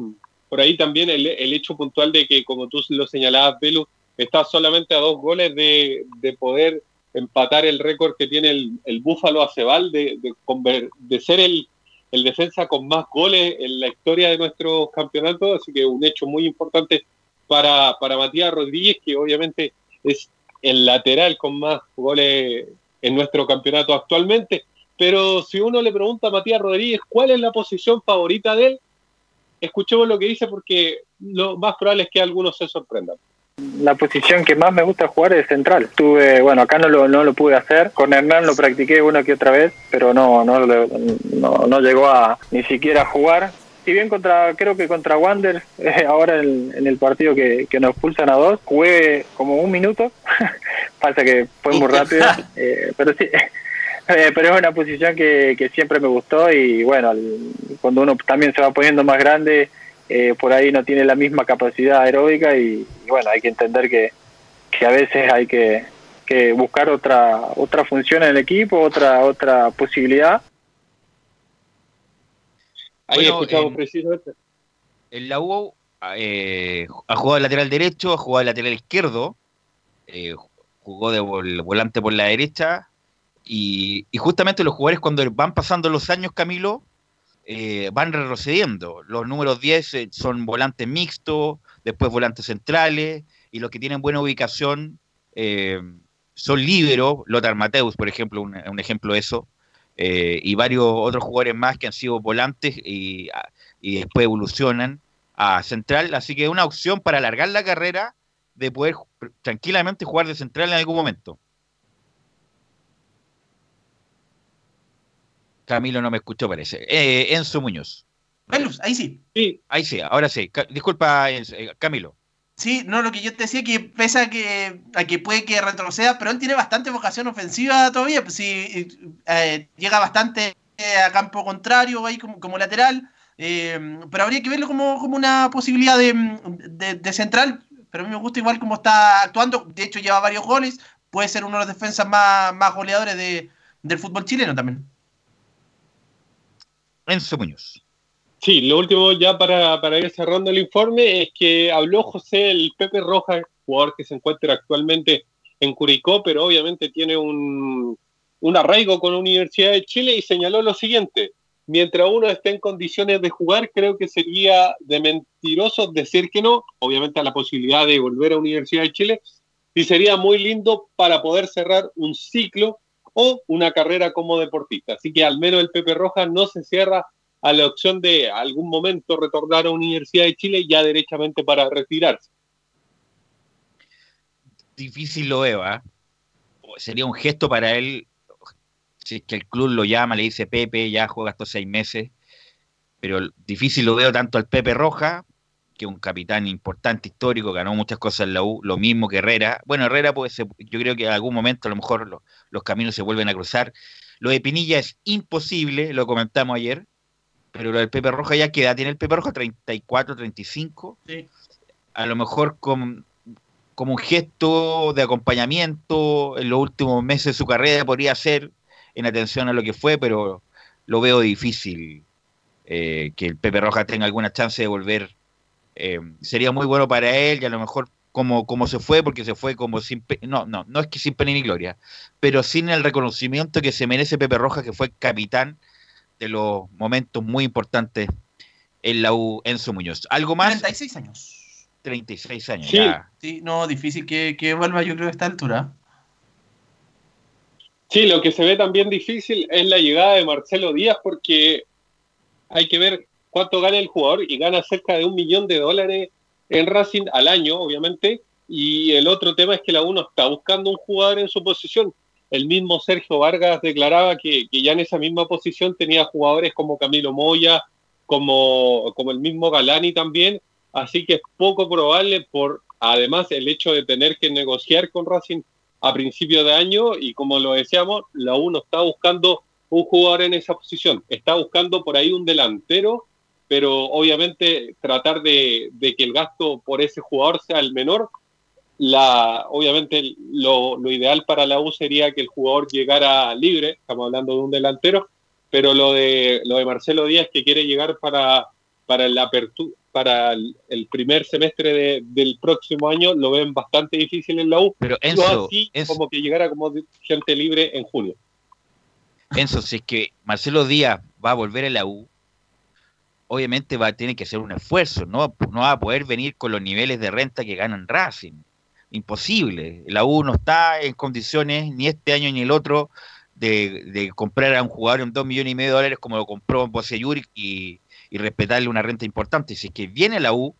por ahí también el, hecho puntual de que, como tú lo señalabas, Belu, está solamente a dos goles de, de poder empatar el récord que tiene el, Búfalo Acebal de, de, ser el, defensa con más goles en la historia de nuestro campeonato, así que un hecho muy importante para, para Matías Rodríguez, que obviamente es el lateral con más goles en nuestro campeonato actualmente. Pero si uno le pregunta a Matías Rodríguez cuál es la posición favorita de él, escuchemos lo que dice porque lo más probable es que algunos se sorprendan la posición que más me gusta jugar es central. Tuve, bueno, acá no lo, no lo pude hacer. Con Hernán lo practiqué una que otra vez, pero no, no, no, no llegó a ni siquiera a jugar. Si bien contra, creo que contra Wander, eh, ahora en, el partido que, nos pulsan a dos, jugué como un minuto. Pasa que fue muy rápido, eh, pero sí. Eh, pero es una posición que, que siempre me gustó y bueno, cuando uno también se va poniendo más grande, eh, por ahí no tiene la misma capacidad aeróbica y, bueno, hay que entender que, a veces hay que, buscar otra otra función en el equipo, otra otra posibilidad. Ahí escuchamos precisamente. El la U eh, ha jugado de lateral derecho, ha jugado de lateral izquierdo, eh, jugó de volante por la derecha y, y, justamente los jugadores cuando van pasando los años, Camilo, eh, van retrocediendo. Los números 10 eh, son volantes mixtos, después volantes centrales, y los que tienen buena ubicación eh, son líberos, Lothar Mateus, por ejemplo, un, ejemplo de eso. eh, y varios otros jugadores más que han sido volantes y, y después evolucionan a central, así que es una opción para alargar la carrera de poder tranquilamente jugar de central en algún momento. Camilo no me escuchó, parece. Eh, Enzo Muñoz. Velus, ahí sí. Sí, ahí sí, ahora sí. Disculpa, eh, Camilo. Sí, no, lo que yo te decía que pese a que, a que puede que retroceda, pero él tiene bastante vocación ofensiva todavía, pues sí, eh, llega bastante a campo contrario ahí como, como lateral, pero habría que verlo como, una posibilidad de, central, pero a mí me gusta igual como está actuando, de hecho lleva varios goles, puede ser uno de los defensas más, más goleadores del fútbol chileno también. Enzo Muñoz. Sí, lo último ya para, para, ir cerrando el informe es que habló José el Pepe Roja, jugador que se encuentra actualmente en Curicó, pero obviamente tiene un, un arraigo con la Universidad de Chile y señaló lo siguiente, mientras uno esté en condiciones de jugar, creo que sería de mentiroso decir que no, obviamente a la posibilidad de volver a Universidad de Chile, y sería muy lindo para poder cerrar un ciclo o una carrera como deportista. Así que al menos el Pepe Rojas no se cierra a la opción de algún momento retornar a Universidad de Chile ya derechamente para retirarse. Difícil lo veo, ¿eh? Sería un gesto para él, si es que el club lo llama, le dice Pepe, ya juega estos seis meses, pero difícil lo veo tanto al Pepe Roja que un capitán importante, histórico, ganó muchas cosas en la U, lo mismo que Herrera. Bueno, Herrera, pues yo creo que en algún momento a lo mejor los caminos se vuelven a cruzar. Lo de Pinilla es imposible, lo comentamos ayer, pero lo del Pepe Roja ya queda, tiene el Pepe Roja 34, 35. Sí. A lo mejor con, como un gesto de acompañamiento en los últimos meses de su carrera podría ser en atención a lo que fue, pero lo veo difícil eh, que el Pepe Roja tenga alguna chance de volver eh, sería muy bueno para él y a lo mejor como, como se fue, porque se fue como sin... No, no, no es que sin pena ni gloria, pero sin el reconocimiento que se merece Pepe Rojas, que fue capitán de los momentos muy importantes en la U Enzo Muñoz. ¿Algo más? 36 años. 36 años, sí. Sí, no, difícil que, que vuelva yo creo a esta altura. Sí, lo que se ve también difícil es la llegada de Marcelo Díaz porque hay que ver cuánto gana el jugador y gana cerca de un millón de dólares en Racing al año, obviamente. Y el otro tema es que la uno está buscando un jugador en su posición. El mismo Sergio Vargas declaraba que, ya en esa misma posición tenía jugadores como Camilo Moya, como, como el mismo Galani también. Así que es poco probable por, además, el hecho de tener que negociar con Racing a principio de año y como lo decíamos, la uno está buscando un jugador en esa posición. Está buscando por ahí un delantero pero obviamente tratar de, que el gasto por ese jugador sea el menor. La, obviamente lo, ideal para la U sería que el jugador llegara libre, estamos hablando de un delantero, pero lo de, lo de Marcelo Díaz que quiere llegar para, para, el, para el primer semestre del próximo año lo ven bastante difícil en la U. Pero Enzo, así como que llegara como gente libre en junio. Enzo, si es que Marcelo Díaz va a volver a la U, obviamente va a tener que hacer un esfuerzo, no, no va a poder venir con los niveles de renta que ganan Racing. Imposible. La U no está en condiciones, ni este año ni el otro, de, comprar a un jugador en dos millones y medio de dólares como lo compró Boseyuri y, y respetarle una renta importante. Si es que viene la U,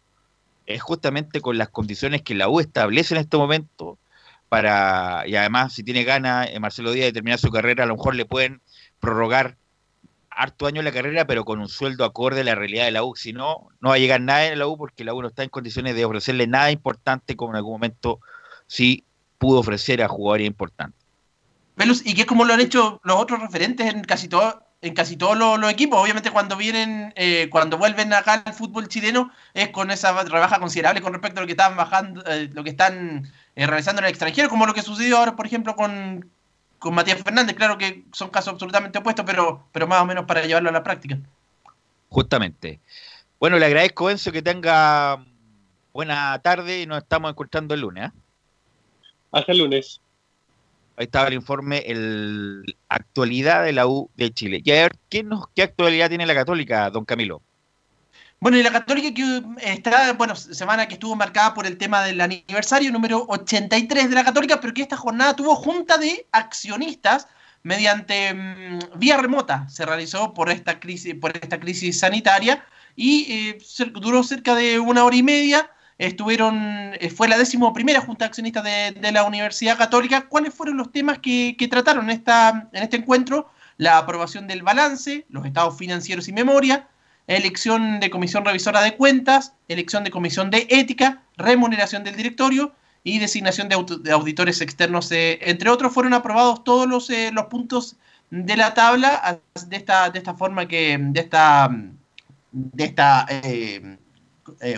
es justamente con las condiciones que la U establece en este momento para, y además si tiene ganas eh, Marcelo Díaz de terminar su carrera, a lo mejor le pueden prorrogar harto año en la carrera, pero con un sueldo acorde a la realidad de la U. Si no, no va a llegar nada en la U porque la U no está en condiciones de ofrecerle nada importante como en algún momento sí pudo ofrecer a jugadores importantes. y que es como lo han hecho los otros referentes en casi todo, en casi todos los, equipos. Obviamente cuando vienen, eh, cuando vuelven acá al fútbol chileno, es con esa rebaja considerable con respecto a lo que están bajando, eh, lo que están eh, realizando en el extranjero, como lo que sucedió ahora, por ejemplo, con, con Matías Fernández. Claro que son casos absolutamente opuestos, pero, pero más o menos para llevarlo a la práctica. Justamente. Bueno, le agradezco, Enzo, que tenga buena tarde y nos estamos encontrando el lunes. ¿eh? Hasta el lunes. Ahí estaba el informe, el actualidad de la U de Chile. Y a ver, ¿qué, nos, qué actualidad tiene la Católica, don Camilo? Bueno, y la Católica que está, bueno, semana que estuvo marcada por el tema del aniversario número 83 de la Católica, pero que esta jornada tuvo junta de accionistas. mediante mm, vía remota. Se realizó por esta crisis, por esta crisis sanitaria y eh, duró cerca de una hora y media. Estuvieron, eh, fue la décimo primera Junta Accionista de, de, la Universidad Católica. ¿Cuáles fueron los temas que, que trataron en, esta, en este encuentro? La aprobación del balance, los estados financieros y memoria, elección de comisión revisora de cuentas, elección de comisión de ética, remuneración del directorio y designación de, auditores externos, eh, entre otros, fueron aprobados todos los, eh, los puntos de la tabla de esta, de esta forma que de esta, de esta eh,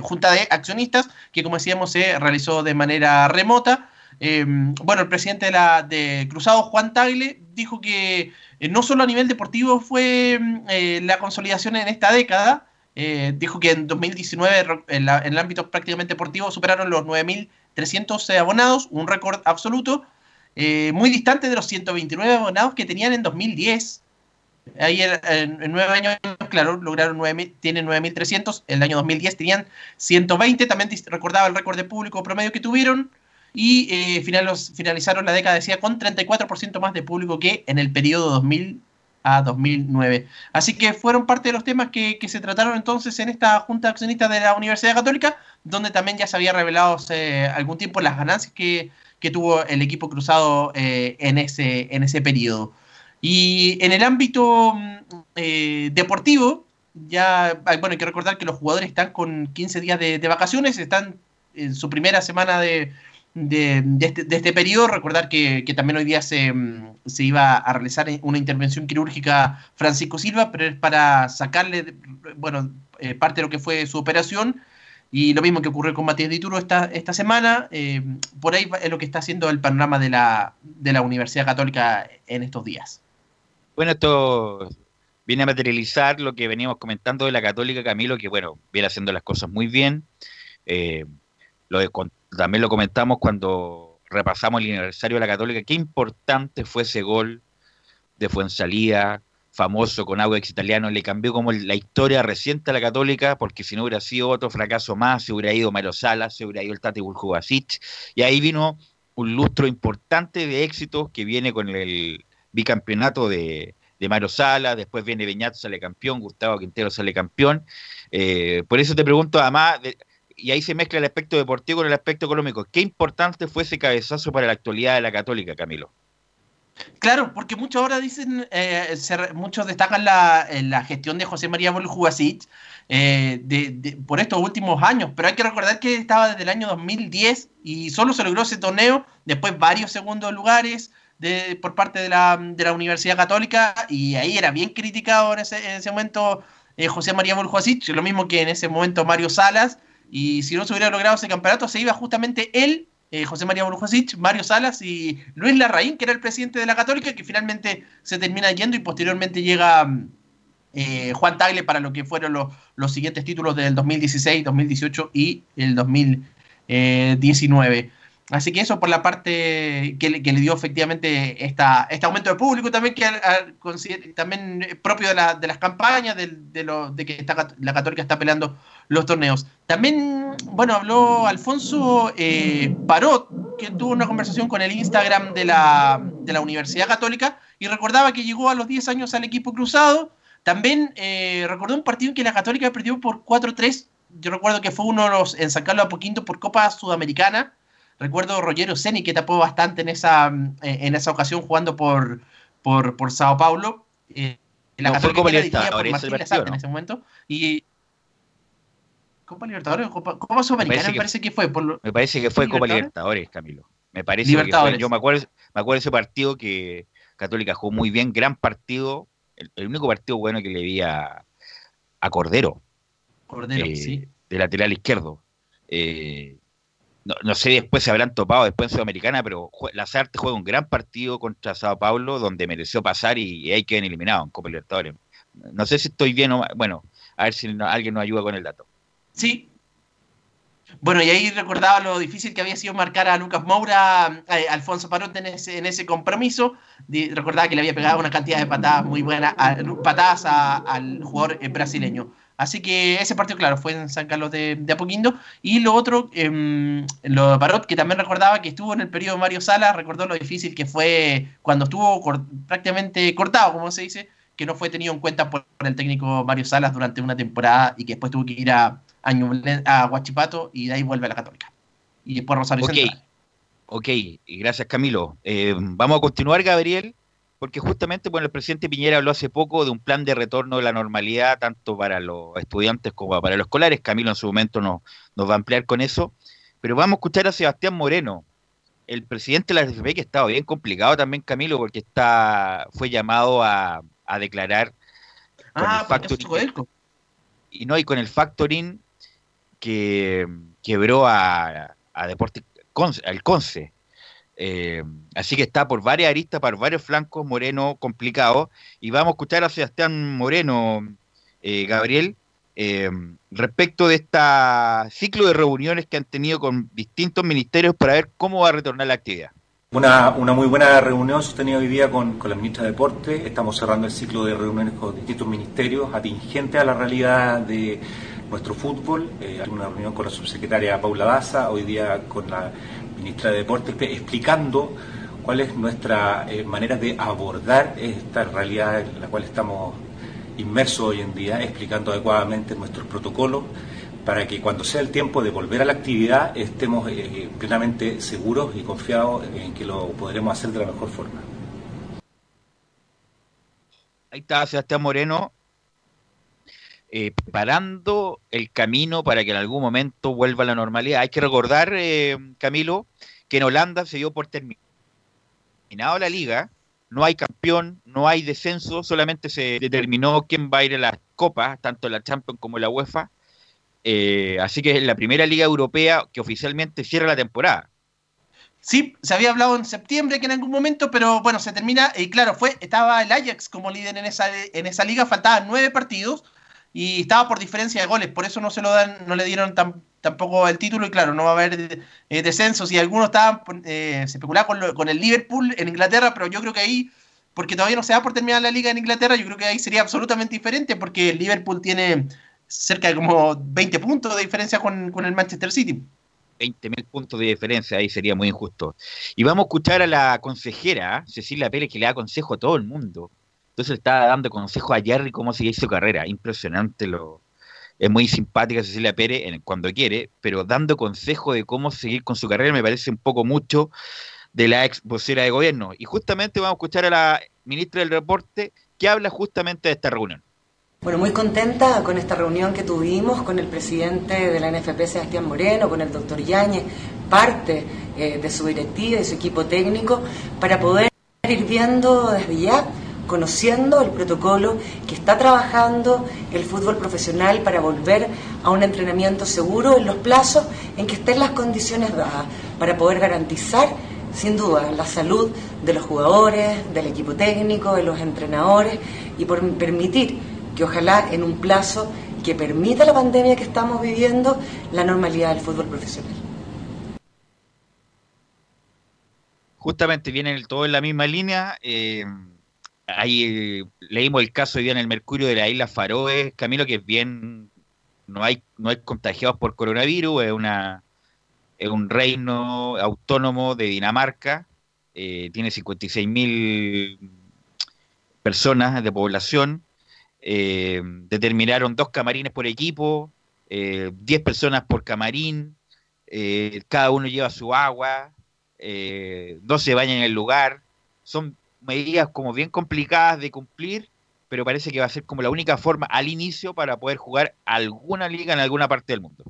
junta de accionistas que como decíamos se realizó de manera remota. Bueno, el presidente de, la, de Cruzado, Juan Tagle, dijo que no solo a nivel deportivo fue la consolidación en esta década, dijo que en 2019 en, en, el ámbito prácticamente deportivo superaron los 9.000 300 abonados, un récord absoluto, eh, muy distante de los 129 abonados que tenían en 2010. Ahí en, nueve años, claro, lograron 9, tienen 9.300. El año 2010 tenían 120. También recordaba el récord de público promedio que tuvieron. Y eh, finalizaron la década, decía, con 34% más de público que en el periodo 2000 a 2009. Así que fueron parte de los temas que, se trataron entonces en esta Junta Accionista de la Universidad Católica, donde también ya se había revelado hace algún tiempo las ganancias que, tuvo el equipo cruzado eh, en, ese, en ese periodo. Y en el ámbito mm, eh, deportivo, ya bueno, hay que recordar que los jugadores están con 15 días de vacaciones, están en su primera semana de, de, este, de, este, periodo. Recordar que, también hoy día se, mm, se, iba a realizar una intervención quirúrgica Francisco Silva, pero es para sacarle, bueno, eh, parte de lo que fue su operación. Y lo mismo que ocurrió con Matías Dituro esta, esta semana. Eh, por ahí es lo que está haciendo el panorama de la, de la Universidad Católica en estos días. Bueno, esto viene a materializar lo que veníamos comentando de la Católica, Camilo, que bueno, viene haciendo las cosas muy bien. Eh, lo de, también lo comentamos cuando repasamos el aniversario de la Católica, qué importante fue ese gol de Fuensalía, famoso con Audax italiano, le cambió como la historia reciente a la Católica, porque si no hubiera sido otro fracaso más, se hubiera ido Mario Sala, se hubiera ido el Tati Buljubasic, y ahí vino un lustro importante de éxito que viene con el bicampeonato de, de Mario Sala, después viene Beñat, sale campeón, Gustavo Quintero sale campeón. Eh, por eso te pregunto, además, de, y ahí se mezcla el aspecto deportivo con el aspecto económico. ¿Qué importante fue ese cabezazo para la actualidad de la Católica, Camilo? Claro, porque muchos ahora dicen, eh, muchos destacan la, la, gestión de José María Boljubasic eh, de, por estos últimos años, pero hay que recordar que estaba desde el año 2010 y solo se logró ese torneo, después varios segundos lugares de, por parte de la, de la Universidad Católica y ahí era bien criticado en ese, en ese momento eh, José María Boljubasic, lo mismo que en ese momento Mario Salas y si no se hubiera logrado ese campeonato, se iba justamente él, eh, José María Borujosic, Mario Salas y Luis Larraín, que era el presidente de la Católica, que finalmente se termina yendo y posteriormente llega eh, Juan Tagle para lo que fueron los, los siguientes títulos del 2016, 2018 y el 2019. Así que eso por la parte que le, dio efectivamente esta, este aumento de público también que también propio de, la, de las campañas, de, lo, de que la Católica está peleando los torneos. También, bueno, habló Alfonso eh, Parot, que tuvo una conversación con el Instagram de la, de la Universidad Católica y recordaba que llegó a los 10 años al equipo cruzado. También eh, recordó un partido en que la Católica perdió por 4-3. Yo recuerdo que fue uno de los en sacarlo a poquito por Copa Sudamericana Recuerdo a Rogero Ceni que tapó bastante en esa, en esa ocasión jugando por, por, por Sao Paulo. Eh, la no, fue Copa Libertadores en ese momento. Y Copa Libertadores, Copa, Copa Sudamericana me parece, que, fue. me parece que fue Copa Libertadores, Camilo. Me parece que fue, yo me acuerdo, me acuerdo de ese partido que Católica jugó muy bien, gran partido, el, único partido bueno que le vi a, a Cordero. Cordero, eh, sí. De lateral izquierdo. Eh, no, sé después se habrán topado después en Sudamericana, pero Lazarte juega un gran partido contra Sao Paulo donde mereció pasar y, que quedan eliminados en Copa Libertadores. No sé si estoy bien o bueno, a ver si alguien nos ayuda con el dato. Sí. Bueno, y ahí recordaba lo difícil que había sido marcar a Lucas Moura, a Alfonso Parote en ese, en ese compromiso. recordaba que le había pegado una cantidad de patadas muy buenas, patadas al jugador eh, brasileño. Así que ese partido, claro, fue en San Carlos de, de Apoquindo. Y lo otro, eh, lo de Parot, que también recordaba que estuvo en el periodo de Mario Salas, recordó lo difícil que fue cuando estuvo prácticamente cortado, como se dice, que no fue tenido en cuenta por, el técnico Mario Salas durante una temporada y que después tuvo que ir a, a, Huachipato y de ahí vuelve a la Católica. Y después Rosario okay. Central. Ok, gracias Camilo. Eh, vamos a continuar, Gabriel, porque justamente bueno, el presidente Piñera habló hace poco de un plan de retorno de la normalidad, tanto para los estudiantes como para los escolares. Camilo en su momento nos, nos va a ampliar con eso. Pero vamos a escuchar a Sebastián Moreno, el presidente de la FP, que estaba bien complicado también, Camilo, porque está fue llamado a, a declarar con ah, el factoring. Y no, y con el factoring que quebró a, a Deportes al Conce. Eh, así que está por varias aristas, por varios flancos, Moreno complicado. Y vamos a escuchar a Sebastián Moreno, eh, Gabriel, eh, respecto de este ciclo de reuniones que han tenido con distintos ministerios para ver cómo va a retornar la actividad. Una, muy buena reunión sostenida hoy día con, con la ministra de Deporte. Estamos cerrando el ciclo de reuniones con distintos ministerios atingentes a la realidad de nuestro fútbol. Eh, una reunión con la subsecretaria Paula Daza, hoy día con la ministra de Deportes, explicando cuál es nuestra eh, manera de abordar esta realidad en la cual estamos inmersos hoy en día, explicando adecuadamente nuestros protocolos para que cuando sea el tiempo de volver a la actividad estemos eh, eh, plenamente seguros y confiados en que lo podremos hacer de la mejor forma. Ahí está Sebastián Moreno eh, preparando el camino para que en algún momento vuelva a la normalidad. Hay que recordar, eh, Camilo, que en Holanda se dio por terminado la liga, no hay campeón, no hay descenso, solamente se determinó quién va a ir a las copas, tanto la Champions como la UEFA. Eh, así que es la primera liga europea que oficialmente cierra la temporada. Sí, se había hablado en septiembre que en algún momento, pero bueno, se termina, y claro, fue, estaba el Ajax como líder en esa, en esa liga, faltaban nueve partidos, y estaba por diferencia de goles, por eso no se lo dan, no le dieron tampoco el título y claro, no va a haber eh, descensos y algunos estaban, eh, se especulaba con, con, el Liverpool en Inglaterra, pero yo creo que ahí, porque todavía no se da por terminar la liga en Inglaterra, yo creo que ahí sería absolutamente diferente porque el Liverpool tiene cerca de como 20 puntos de diferencia con, el Manchester City. 20 mil puntos de diferencia, ahí sería muy injusto. Y vamos a escuchar a la consejera, Cecilia Pérez, que le da consejo a todo el mundo entonces estaba dando consejo a Jerry cómo seguir su carrera. Impresionante lo. Es muy simpática Cecilia Pérez cuando quiere, pero dando consejo de cómo seguir con su carrera me parece un poco mucho de la ex vocera de gobierno. Y justamente vamos a escuchar a la ministra del reporte que habla justamente de esta reunión. Bueno, muy contenta con esta reunión que tuvimos con el presidente de la NFP, Sebastián Moreno, con el doctor Yáñez, parte eh, de su directiva y su equipo técnico, para poder ir viendo desde ya conociendo el protocolo que está trabajando el fútbol profesional para volver a un entrenamiento seguro en los plazos en que estén las condiciones dadas, para poder garantizar, sin duda, la salud de los jugadores, del equipo técnico, de los entrenadores y por permitir que ojalá en un plazo que permita la pandemia que estamos viviendo, la normalidad del fútbol profesional. Justamente viene todo en la misma línea. Eh, ahí leímos el caso hoy día en el Mercurio de la isla Faroe, Camilo, que es bien, no hay, no hay contagiados por coronavirus, es una es un reino autónomo de Dinamarca, eh, tiene 56 mil personas de población, eh, determinaron dos camarines por equipo, eh, 10 personas por camarín, eh, cada uno lleva su agua, no se bañan en el lugar, son medidas como bien complicadas de cumplir, pero parece que va a ser como la única forma al inicio para poder jugar alguna liga en alguna parte del mundo.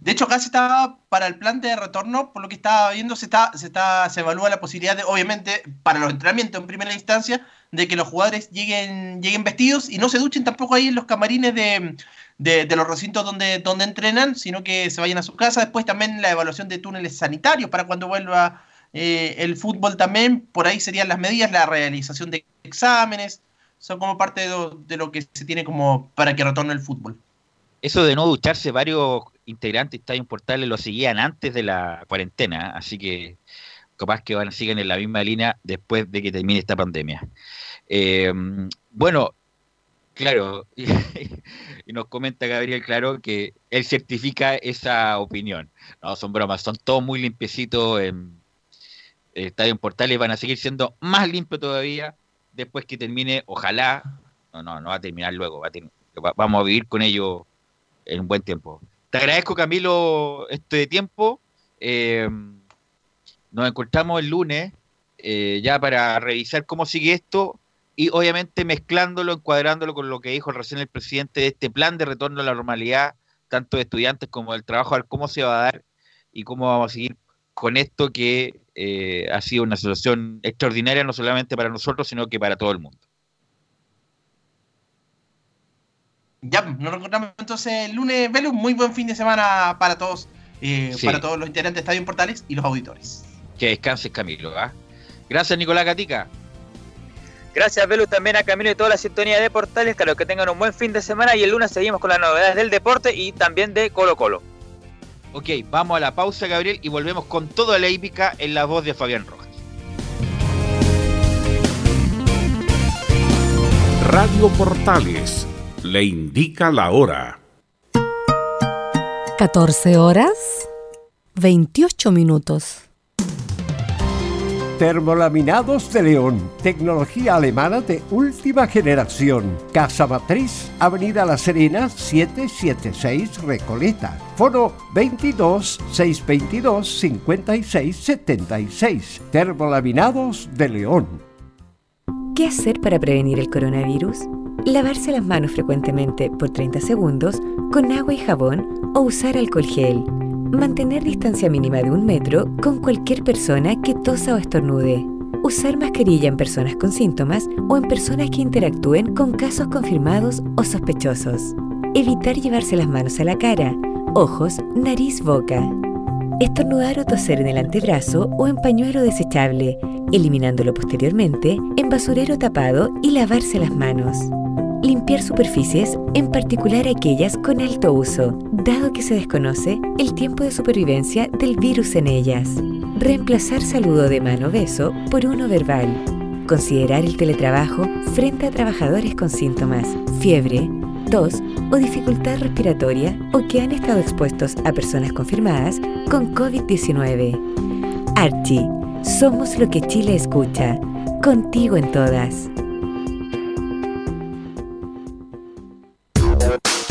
De hecho, se está para el plan de retorno, por lo que estaba viendo, se está, se está, se evalúa la posibilidad de, obviamente, para los entrenamientos en primera instancia, de que los jugadores lleguen, lleguen vestidos y no se duchen tampoco ahí en los camarines de, de, los recintos donde, donde entrenan, sino que se vayan a su casa. Después también la evaluación de túneles sanitarios para cuando vuelva eh, el fútbol también, por ahí serían las medidas, la realización de exámenes, son como parte de lo, que se tiene como para que retorne el fútbol. Eso de no ducharse, varios integrantes de Estadio Portales lo seguían antes de la cuarentena, así que capaz que van a siguen en la misma línea después de que termine esta pandemia. Eh, bueno, Claro, y, y nos comenta Gabriel, claro, que él certifica esa opinión. No, son bromas, son todos muy limpiecitos en el Estadio en Portales, van a seguir siendo más limpios todavía después que termine, ojalá, no, no, no va a terminar luego, va a va- vamos a vivir con ello en un buen tiempo. Te agradezco, Camilo, este tiempo. Eh, nos encontramos el lunes eh, ya para revisar cómo sigue esto y obviamente mezclándolo, encuadrándolo con lo que dijo recién el presidente de este plan de retorno a la normalidad, tanto de estudiantes como del trabajo, a ver cómo se va a dar y cómo vamos a seguir con esto que eh, ha sido una situación extraordinaria no solamente para nosotros, sino que para todo el mundo. Ya, nos encontramos entonces el lunes, Velus. Muy buen fin de semana para todos, eh, Sí. para todos los integrantes de Estadio en Portales y los auditores. Que descanses, Camilo. ¿ah? Gracias, Nicolás Gatica. Gracias, Belu, también a Camilo y toda la sintonía de Portales. Que los que tengan un buen fin de semana. Y el lunes seguimos con las novedades del deporte y también de Colo Colo. Ok, vamos a la pausa, Gabriel, y volvemos con toda la hípica en la voz de Fabián Rojas. Radio Portales le indica la hora. 14 horas 28 minutos. Termolaminados de León, tecnología alemana de última generación. Casa Matriz, Avenida La Serena, 776 Recoleta. Foro 22 622 56 76. Termolaminados de León. ¿Qué hacer para prevenir el coronavirus? Lavarse las manos frecuentemente por 30 segundos con agua y jabón o usar alcohol gel. Mantener distancia mínima de un metro con cualquier persona que tosa o estornude. Usar mascarilla en personas con síntomas o en personas que interactúen con casos confirmados o sospechosos. Evitar llevarse las manos a la cara, ojos, nariz, boca. Estornudar o toser en el antebrazo o en pañuelo desechable, eliminándolo posteriormente en basurero tapado y lavarse las manos. Limpiar superficies, en particular aquellas con alto uso, dado que se desconoce el tiempo de supervivencia del virus en ellas. Reemplazar saludo de mano beso por uno verbal. Considerar el teletrabajo frente a trabajadores con síntomas, fiebre, tos o dificultad respiratoria o que han estado expuestos a personas confirmadas con COVID-19. Archie, somos lo que Chile escucha. Contigo en todas.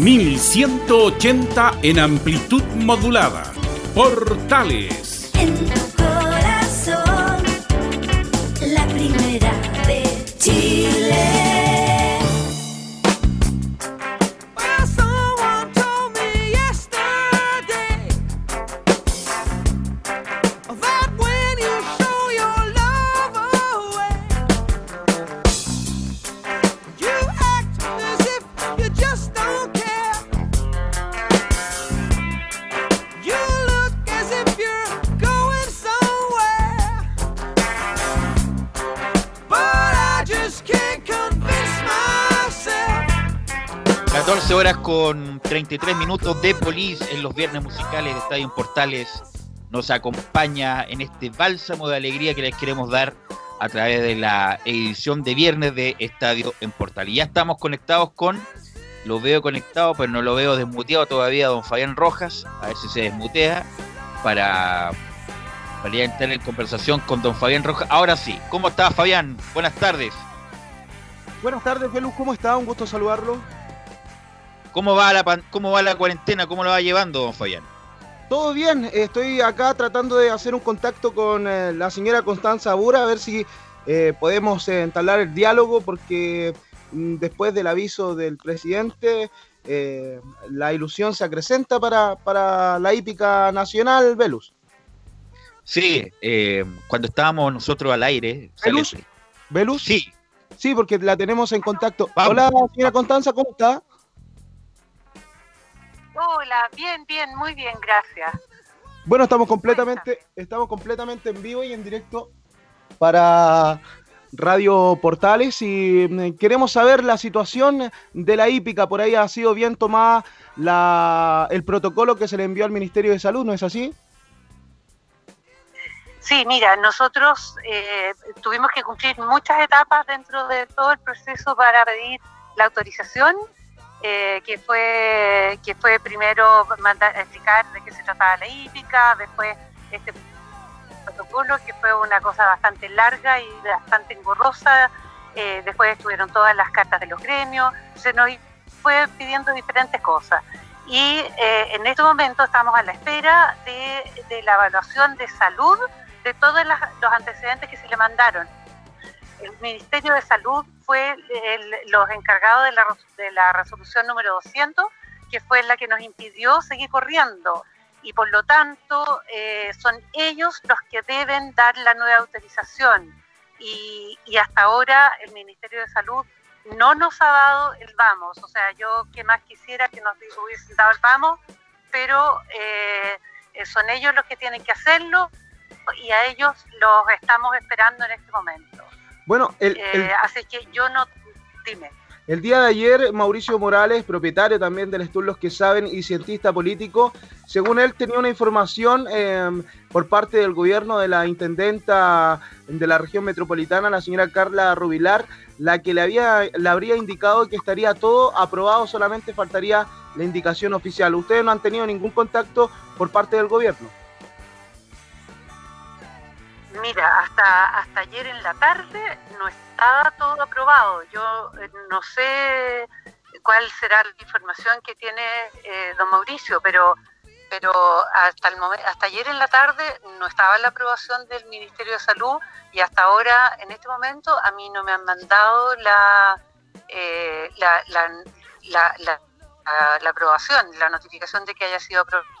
1180 en amplitud modulada. Portales. En tu corazón, la primera de Chile. 14 horas con 33 minutos de Polis en los viernes musicales de Estadio Portales. Nos acompaña en este bálsamo de alegría que les queremos dar a través de la edición de viernes de Estadio en Portales. Ya estamos conectados con, lo veo conectado, pero no lo veo desmuteado todavía, don Fabián Rojas. A ver si se desmutea para, para ya entrar en conversación con don Fabián Rojas. Ahora sí, ¿cómo está Fabián? Buenas tardes. Buenas tardes, Velus, ¿cómo está? Un gusto saludarlo. ¿Cómo va la, cómo va la cuarentena? ¿Cómo lo va llevando, don Fabián? Todo bien, estoy acá tratando de hacer un contacto con eh, la señora Constanza Bura, a ver si eh, podemos eh, entablar el diálogo, porque mm, después del aviso del presidente, eh, la ilusión se acrecenta para, para la hípica nacional, Velus. Sí, eh, cuando estábamos nosotros al aire. ¿Velus? ¿Velus? Sí. Sí, porque la tenemos en contacto. Hola, señora Constanza, ¿cómo está? Hola, bien, bien, muy bien, gracias. Bueno, estamos completamente, estamos completamente en vivo y en directo para Radio Portales y mm, queremos saber la situación de la hípica. Por ahí ha sido bien tomada la, el protocolo que se le envió al Ministerio de Salud, ¿no es así? Sí, mira, nosotros eh, tuvimos que cumplir muchas etapas dentro de todo el proceso para pedir la autorización, eh, que fue que fue primero mandar, explicar de qué se trataba la hípica, después este protocolo, que fue una cosa bastante larga y bastante engorrosa, eh, después estuvieron todas las cartas de los gremios, se nos fue pidiendo diferentes cosas. Y eh, en este momento estamos a la espera de, de la evaluación de salud de todos los antecedentes que se le mandaron. El Ministerio de Salud fue el- los encargados de la, resolución número 200, que fue la que nos impidió seguir corriendo. Y por lo tanto, eh, son ellos los que deben dar la nueva autorización. Y, y hasta ahora el Ministerio de Salud no nos ha dado el vamos. O sea, yo que más quisiera que nos hubiesen dado el vamos, pero eh, son ellos los que tienen que hacerlo y a ellos los estamos esperando en este momento. Bueno, el, Eh, así que yo no, dime. el día de ayer, Mauricio Morales, propietario también del Estudios que saben y cientista político, según él tenía una información eh, por parte del gobierno de la intendenta de la región metropolitana, la señora Carla Rubilar, la que le, había, le habría indicado que estaría todo aprobado, solamente faltaría la indicación oficial. Ustedes no han tenido ningún contacto por parte del gobierno. Mira, hasta, hasta ayer en la tarde no estaba todo aprobado. Yo eh, no sé cuál será la información que tiene eh, don Mauricio, pero pero hasta el momen- hasta ayer en la tarde no estaba la aprobación del Ministerio de Salud y hasta ahora, en este momento, a mí no me han mandado la eh, la, la, la, aprobación, la notificación de que haya sido aprobado.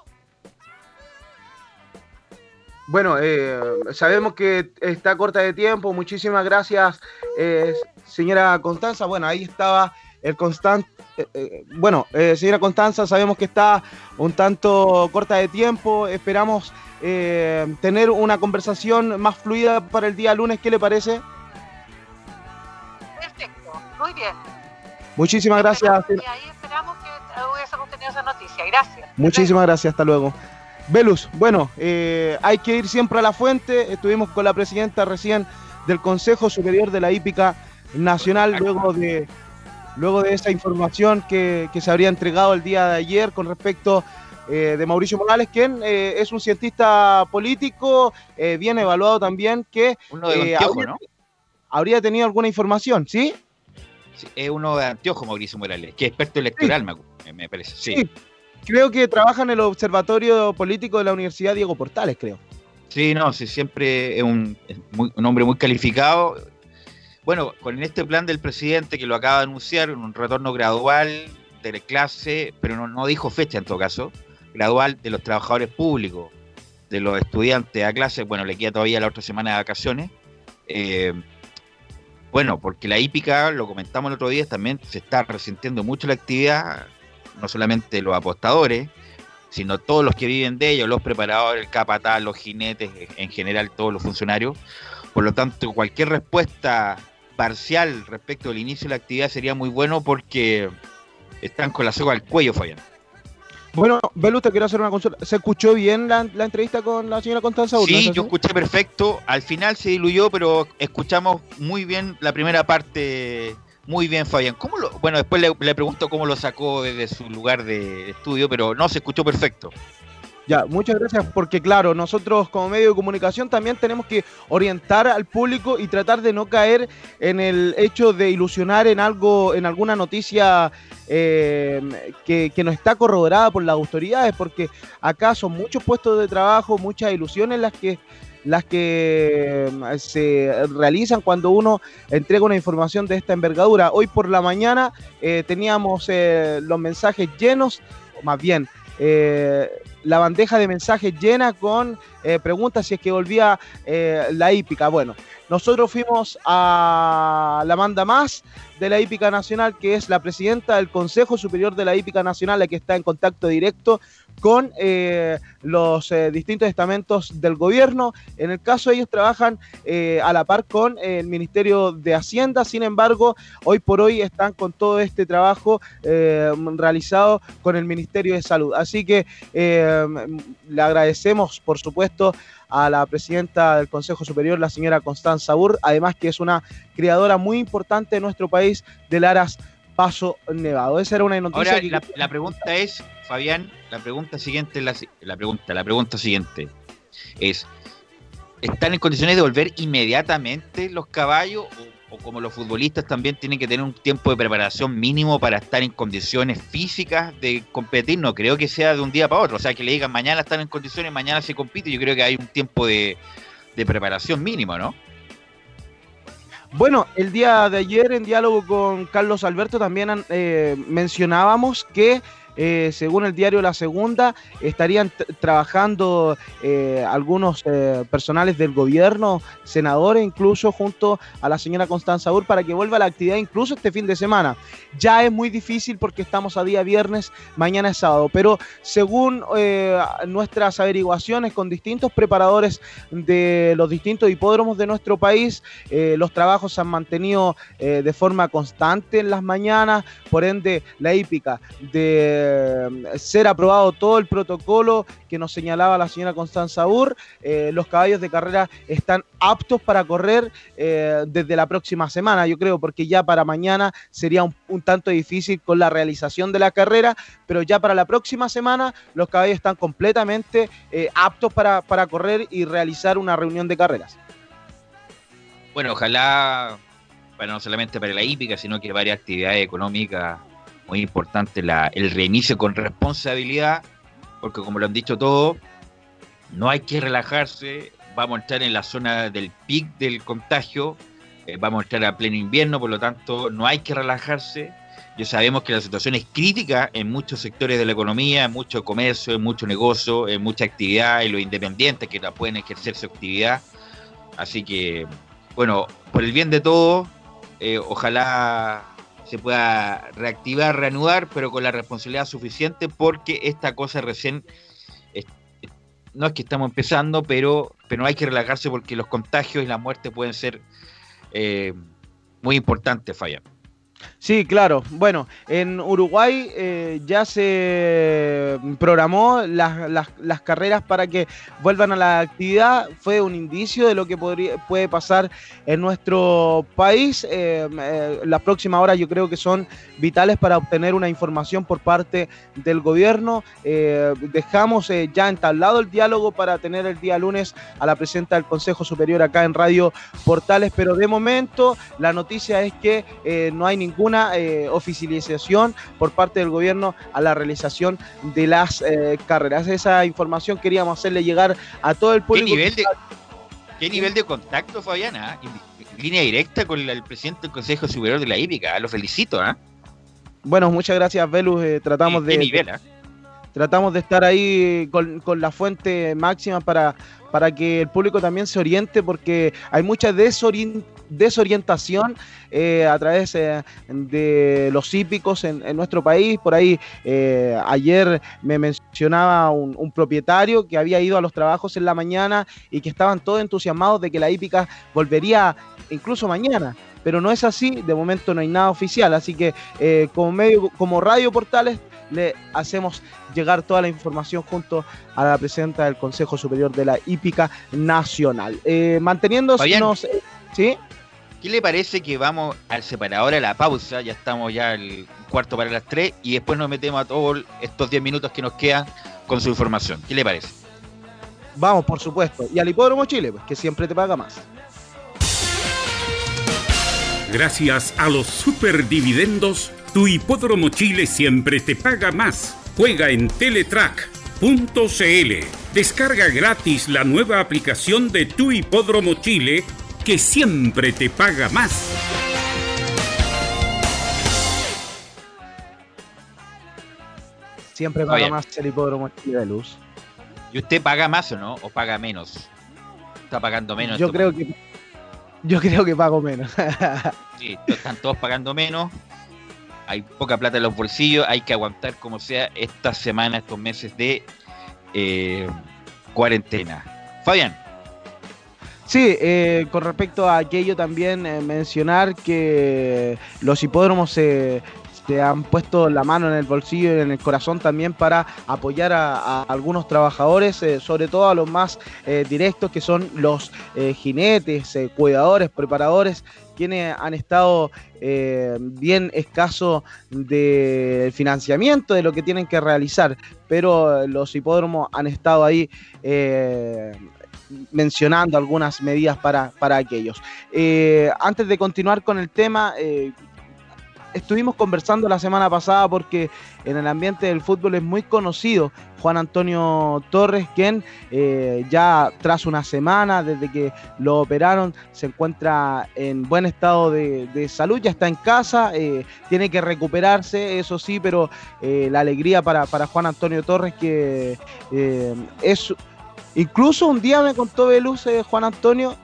Bueno, eh, sabemos que está corta de tiempo. Muchísimas gracias, eh, señora Constanza. Bueno, ahí estaba el constant. eh, eh, bueno, eh, señora Constanza, sabemos que está un tanto corta de tiempo. Esperamos eh, tener una conversación más fluida para el día lunes. ¿Qué le parece? Perfecto, muy bien. Muchísimas gracias. Y ahí esperamos que hubiésemos tenido esa noticia. Gracias. Muchísimas gracias, hasta luego. Velus, bueno, eh, hay que ir siempre a la fuente. Estuvimos con la presidenta recién del Consejo Superior de la Hípica Nacional luego de, luego de esa información que, que se habría entregado el día de ayer con respecto eh, de Mauricio Morales, quien eh, es un cientista político, eh, bien evaluado también, que Uno de anteojo, habría, ¿no? habría tenido alguna información, ¿sí? Sí, es uno de anteojo, Mauricio Morales, que es experto electoral, me, acu- me parece. Sí. Sí. Creo que trabaja en el Observatorio Político de la Universidad Diego Portales, creo. Sí, no, sí, siempre es un, es muy- hombre muy calificado. Bueno, con este plan del presidente que lo acaba de anunciar, un retorno gradual de la clase, pero no, no dijo fecha en todo caso, gradual de los trabajadores públicos, de los estudiantes a clase, bueno, le queda todavía la otra semana de vacaciones. Eh, bueno, porque la hípica, lo comentamos el otro día, también se está resintiendo mucho la actividad, no solamente los apostadores, sino todos los que viven de ellos, los preparadores, el capataz, los jinetes, en general todos los funcionarios. Por lo tanto, cualquier respuesta parcial respecto al inicio de la actividad sería muy bueno porque están con la soga al cuello, Fabián. Bueno, Belu, te quiero hacer una consulta. ¿Se escuchó bien la, la entrevista con la señora Constanza Urla? Sí, yo escuché perfecto. Al final se diluyó, pero escuchamos muy bien la primera parte. Muy bien, Fabián. ¿Cómo lo, bueno, después le, pregunto cómo lo sacó desde su lugar de estudio, pero no, se escuchó perfecto. Ya, muchas gracias porque claro, nosotros como medio de comunicación también tenemos que orientar al público y tratar de no caer en el hecho de ilusionar en algo, en alguna noticia eh, que, que no está corroborada por las autoridades, porque acá son muchos puestos de trabajo, muchas ilusiones las que las que eh, se realizan cuando uno entrega una información de esta envergadura. Hoy por la mañana eh, teníamos eh, los mensajes llenos, más bien, la bandeja de mensajes llena con eh, preguntas si es que volvía eh, la hípica. Bueno, nosotros fuimos a la manda más de la hípica nacional, que es la presidenta del Consejo Superior de la Hípica Nacional, la que está en contacto directo con eh, los distintos estamentos del gobierno. En el caso ellos trabajan a la par con el Ministerio de Hacienda, sin embargo, hoy por hoy están con todo este trabajo realizado con el Ministerio de Salud. Así que eh, le agradecemos, por supuesto, a la presidenta del Consejo Superior, la señora Constanza Burr, además que es una criadora muy importante de nuestro país del Aras Paso Nevado. Esa era una noticia Ahora, que... la, la pregunta es, Fabián, la pregunta siguiente es la, la pregunta, la pregunta siguiente es, ¿están en condiciones de volver inmediatamente los caballos o, o como los futbolistas también tienen que tener un tiempo de preparación mínimo para estar en condiciones físicas de competir? No creo que sea de un día para otro, o sea, que le digan mañana están en condiciones, mañana se compite, yo creo que hay un tiempo de, de preparación mínimo, ¿no? Bueno, el día de ayer en diálogo con Carlos Alberto también eh, mencionábamos que eh, según el diario La Segunda estarían trabajando eh, algunos eh, personales del gobierno, senadores incluso junto a la señora Constanza Ur para que vuelva a la actividad incluso este fin de semana. Ya es muy difícil porque estamos a día viernes, mañana es sábado, pero según nuestras averiguaciones con distintos preparadores de los distintos hipódromos de nuestro país, los trabajos se han mantenido de forma constante en las mañanas, por ende la hípica de eh, ser aprobado todo el protocolo que nos señalaba la señora Constanza Ur, eh, los caballos de carrera están aptos para correr eh, desde la próxima semana, yo creo, porque ya para mañana sería un, un tanto difícil con la realización de la carrera, pero ya para la próxima semana los caballos están completamente aptos para, para correr y realizar una reunión de carreras. Bueno, ojalá, bueno, no solamente para la hípica, sino que varias actividades económicas muy importantes, la, el reinicio con responsabilidad, porque como lo han dicho todos, no hay que relajarse, vamos a entrar en la zona del pic del contagio, eh, vamos a entrar a pleno invierno, por lo tanto no hay que relajarse. Ya sabemos que la situación es crítica en muchos sectores de la economía, en mucho comercio, en mucho negocio, en mucha actividad, en los independientes que pueden ejercer su actividad. Así que, bueno, por el bien de todos, eh, ojalá se pueda reactivar, reanudar, pero con la responsabilidad suficiente, porque esta cosa recién, no es que estamos empezando, pero, pero no hay que relajarse porque los contagios y la muerte pueden ser eh, muy importantes, Falla. Sí, claro. Bueno, en Uruguay eh, ya se programó las, las- carreras para que vuelvan a la actividad. Fue un indicio de lo que podría, puede pasar en nuestro país. Eh, eh, las próximas horas yo creo que son vitales para obtener una información por parte del gobierno. Dejamos ya entablado el diálogo para tener el día lunes a la presidenta del Consejo Superior acá en Radio Portales, pero de momento la noticia es que no hay ninguna eh, oficialización por parte del gobierno a la realización de las eh, carreras. Esa información queríamos hacerle llegar a todo el ¿Qué público. nivel de, qué nivel de contacto, Fabiana? En línea directa con el presidente del Consejo Superior de la Hípica. Lo felicito, ¿ah? Bueno, muchas gracias, Velus. eh, tratamos ¿Qué de, nivel, ah? tratamos de estar ahí con, con la fuente máxima para, para que el público también se oriente, porque hay mucha desorien- desorientación eh, a través eh, de los hípicos en, en nuestro país. Por ahí eh, ayer me mencionaba un, un propietario que había ido a los trabajos en la mañana y que estaban todos entusiasmados de que la hípica volvería incluso mañana. pero no es así, de momento no hay nada oficial, así que como medio, como Radio Portales le hacemos llegar toda la información junto a la presidenta del Consejo Superior de la Hípica Nacional. Manteniéndonos... ¿Sí? ¿Qué le parece que vamos al separador a la pausa? Ya estamos ya el cuarto para las tres y después nos metemos a todos estos 10 minutos que nos quedan con su información. ¿Qué le parece? Vamos, por supuesto. Y al Hipódromo Chile, pues, que siempre te paga más. Gracias a los superdividendos, tu hipódromo Chile siempre te paga más. Juega en Teletrack.cl. Descarga gratis la nueva aplicación de tu hipódromo Chile que siempre te paga más. Siempre paga más el Hipódromo de Luz. ¿Y usted paga más o no? ¿O paga menos? Está pagando menos. Yo creo que yo creo que pago menos. Sí, están todos pagando menos. Hay poca plata en los bolsillos. Hay que aguantar como sea esta semana, estos meses de eh, cuarentena. Fabián. Sí, eh, con respecto a aquello también eh, mencionar que los hipódromos se, se han puesto la mano en el bolsillo y en el corazón también para apoyar a, algunos trabajadores, eh, sobre todo a los más eh, directos que son los eh, jinetes, eh, cuidadores, preparadores, quienes han estado eh, bien escasos de financiamiento de lo que tienen que realizar, pero eh, los hipódromos han estado ahí eh, mencionando algunas medidas para, para aquellos. Eh, antes de continuar con el tema, eh, estuvimos conversando la semana pasada porque en el ambiente del fútbol es muy conocido Juan Antonio Torres, quien eh, ya tras una semana desde que lo operaron se encuentra en buen estado de, salud, ya está en casa, tiene que recuperarse, eso sí, pero la alegría para, para Juan Antonio Torres que es... Incluso un día me contó Veluz eh, Juan Antonio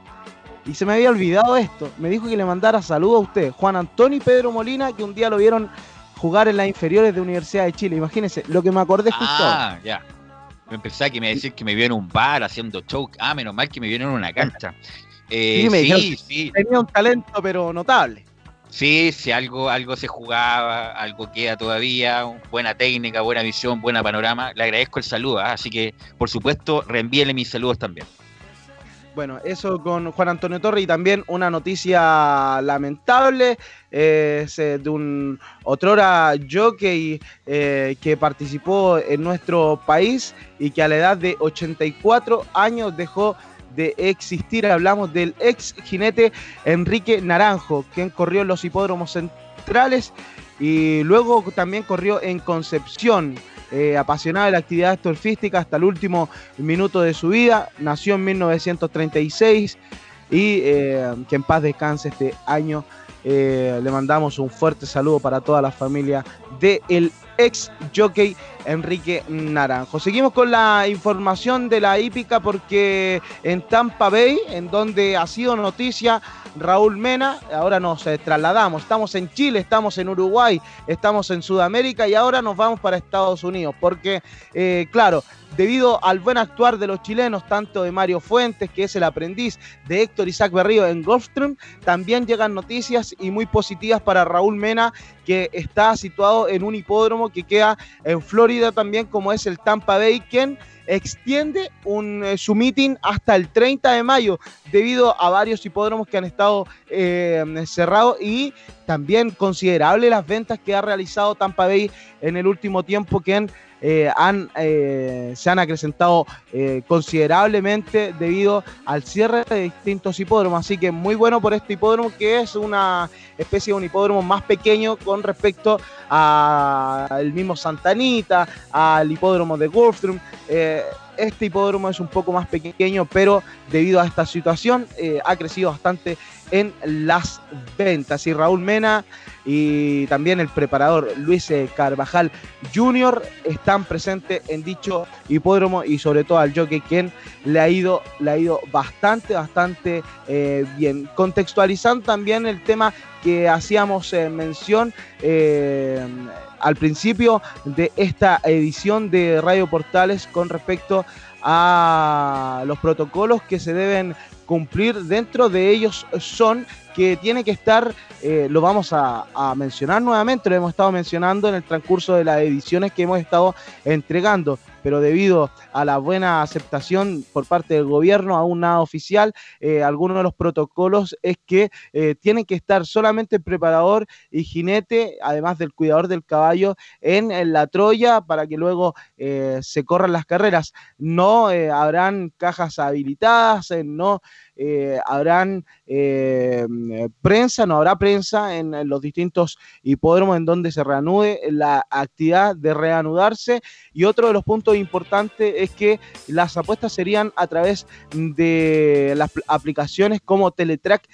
y se me había olvidado esto. Me dijo que le mandara saludos a usted, Juan Antonio y Pedro Molina, que un día lo vieron jugar en las inferiores de Universidad de Chile. Imagínense, lo que me acordé justo. Ah, ya. Me pensaba que me iba a decir que me vio en un bar haciendo show. Ah, menos mal que me vieron en una cancha. Eh, Sí, me sí, dijeron sí, Tenía un talento, pero notable. Sí, sí, algo, algo se jugaba, algo queda todavía, buena técnica, buena visión, buena panorama. Le agradezco el saludo, ah, así que, por supuesto, reenvíele mis saludos también. Bueno, eso con Juan Antonio Torres y también una noticia lamentable es, eh, de un otrora jockey eh, que participó en nuestro país y que a la edad de 84 años dejó de existir. Hablamos del ex jinete Enrique Naranjo, quien corrió en los hipódromos centrales y luego también corrió en Concepción. Eh, apasionado de la actividad surfística hasta el último minuto de su vida. Nació en 1936 y eh, que en paz descanse este año. Eh, le mandamos un fuerte saludo para toda la familia del ex jockey Enrique Naranjo. Seguimos con la información de la hípica porque en Tampa Bay, en donde ha sido noticia Raúl Mena, ahora nos eh, trasladamos, estamos en Chile, estamos en Uruguay, estamos en Sudamérica y ahora nos vamos para Estados Unidos, porque eh, claro, debido al buen actuar de los chilenos, tanto de Mario Fuentes, que es el aprendiz de Héctor Isaac Berrío en Gulfstream, también llegan noticias y muy positivas para Raúl Mena, que está situado en un hipódromo que queda en Florida también, como es el Tampa Bay, extiende un, eh, su meeting hasta el 30 de mayo debido a varios hipódromos que han estado eh, cerrados y también considerable las ventas que ha realizado Tampa Bay en el último tiempo que eh, han, eh, se han acrecentado eh, considerablemente debido al cierre de distintos hipódromos. Así que muy bueno por este hipódromo que es una especie de un hipódromo más pequeño con respecto al mismo Santanita, al hipódromo de Gulfstream. Este hipódromo es un poco más pequeño, pero debido a esta situación eh, ha crecido bastante en las ventas. Y Raúl Mena y también el preparador Luis Carvajal Jr. están presentes en dicho hipódromo y sobre todo al jockey quien le ha ido, le ha ido bastante, bastante eh, bien. Contextualizando también el tema que hacíamos eh, mención eh, al principio de esta edición de Radio Portales con respecto a los protocolos que se deben cumplir. Dentro de ellos son que tiene que estar, eh, lo vamos a, a mencionar nuevamente, lo hemos estado mencionando en el transcurso de las ediciones que hemos estado entregando pero debido a la buena aceptación por parte del gobierno, aún nada oficial, eh, algunos de los protocolos es que eh, tienen que estar solamente el preparador y jinete, además del cuidador del caballo, en, la Troya para que luego eh, se corran las carreras. No eh, habrán cajas habilitadas, eh, no habrán prensa, no habrá prensa en, en los distintos hipódromos en donde se reanude la actividad de reanudarse. Y otro de los puntos importantes es que las apuestas serían a través de las pl- aplicaciones como teletrack.cl,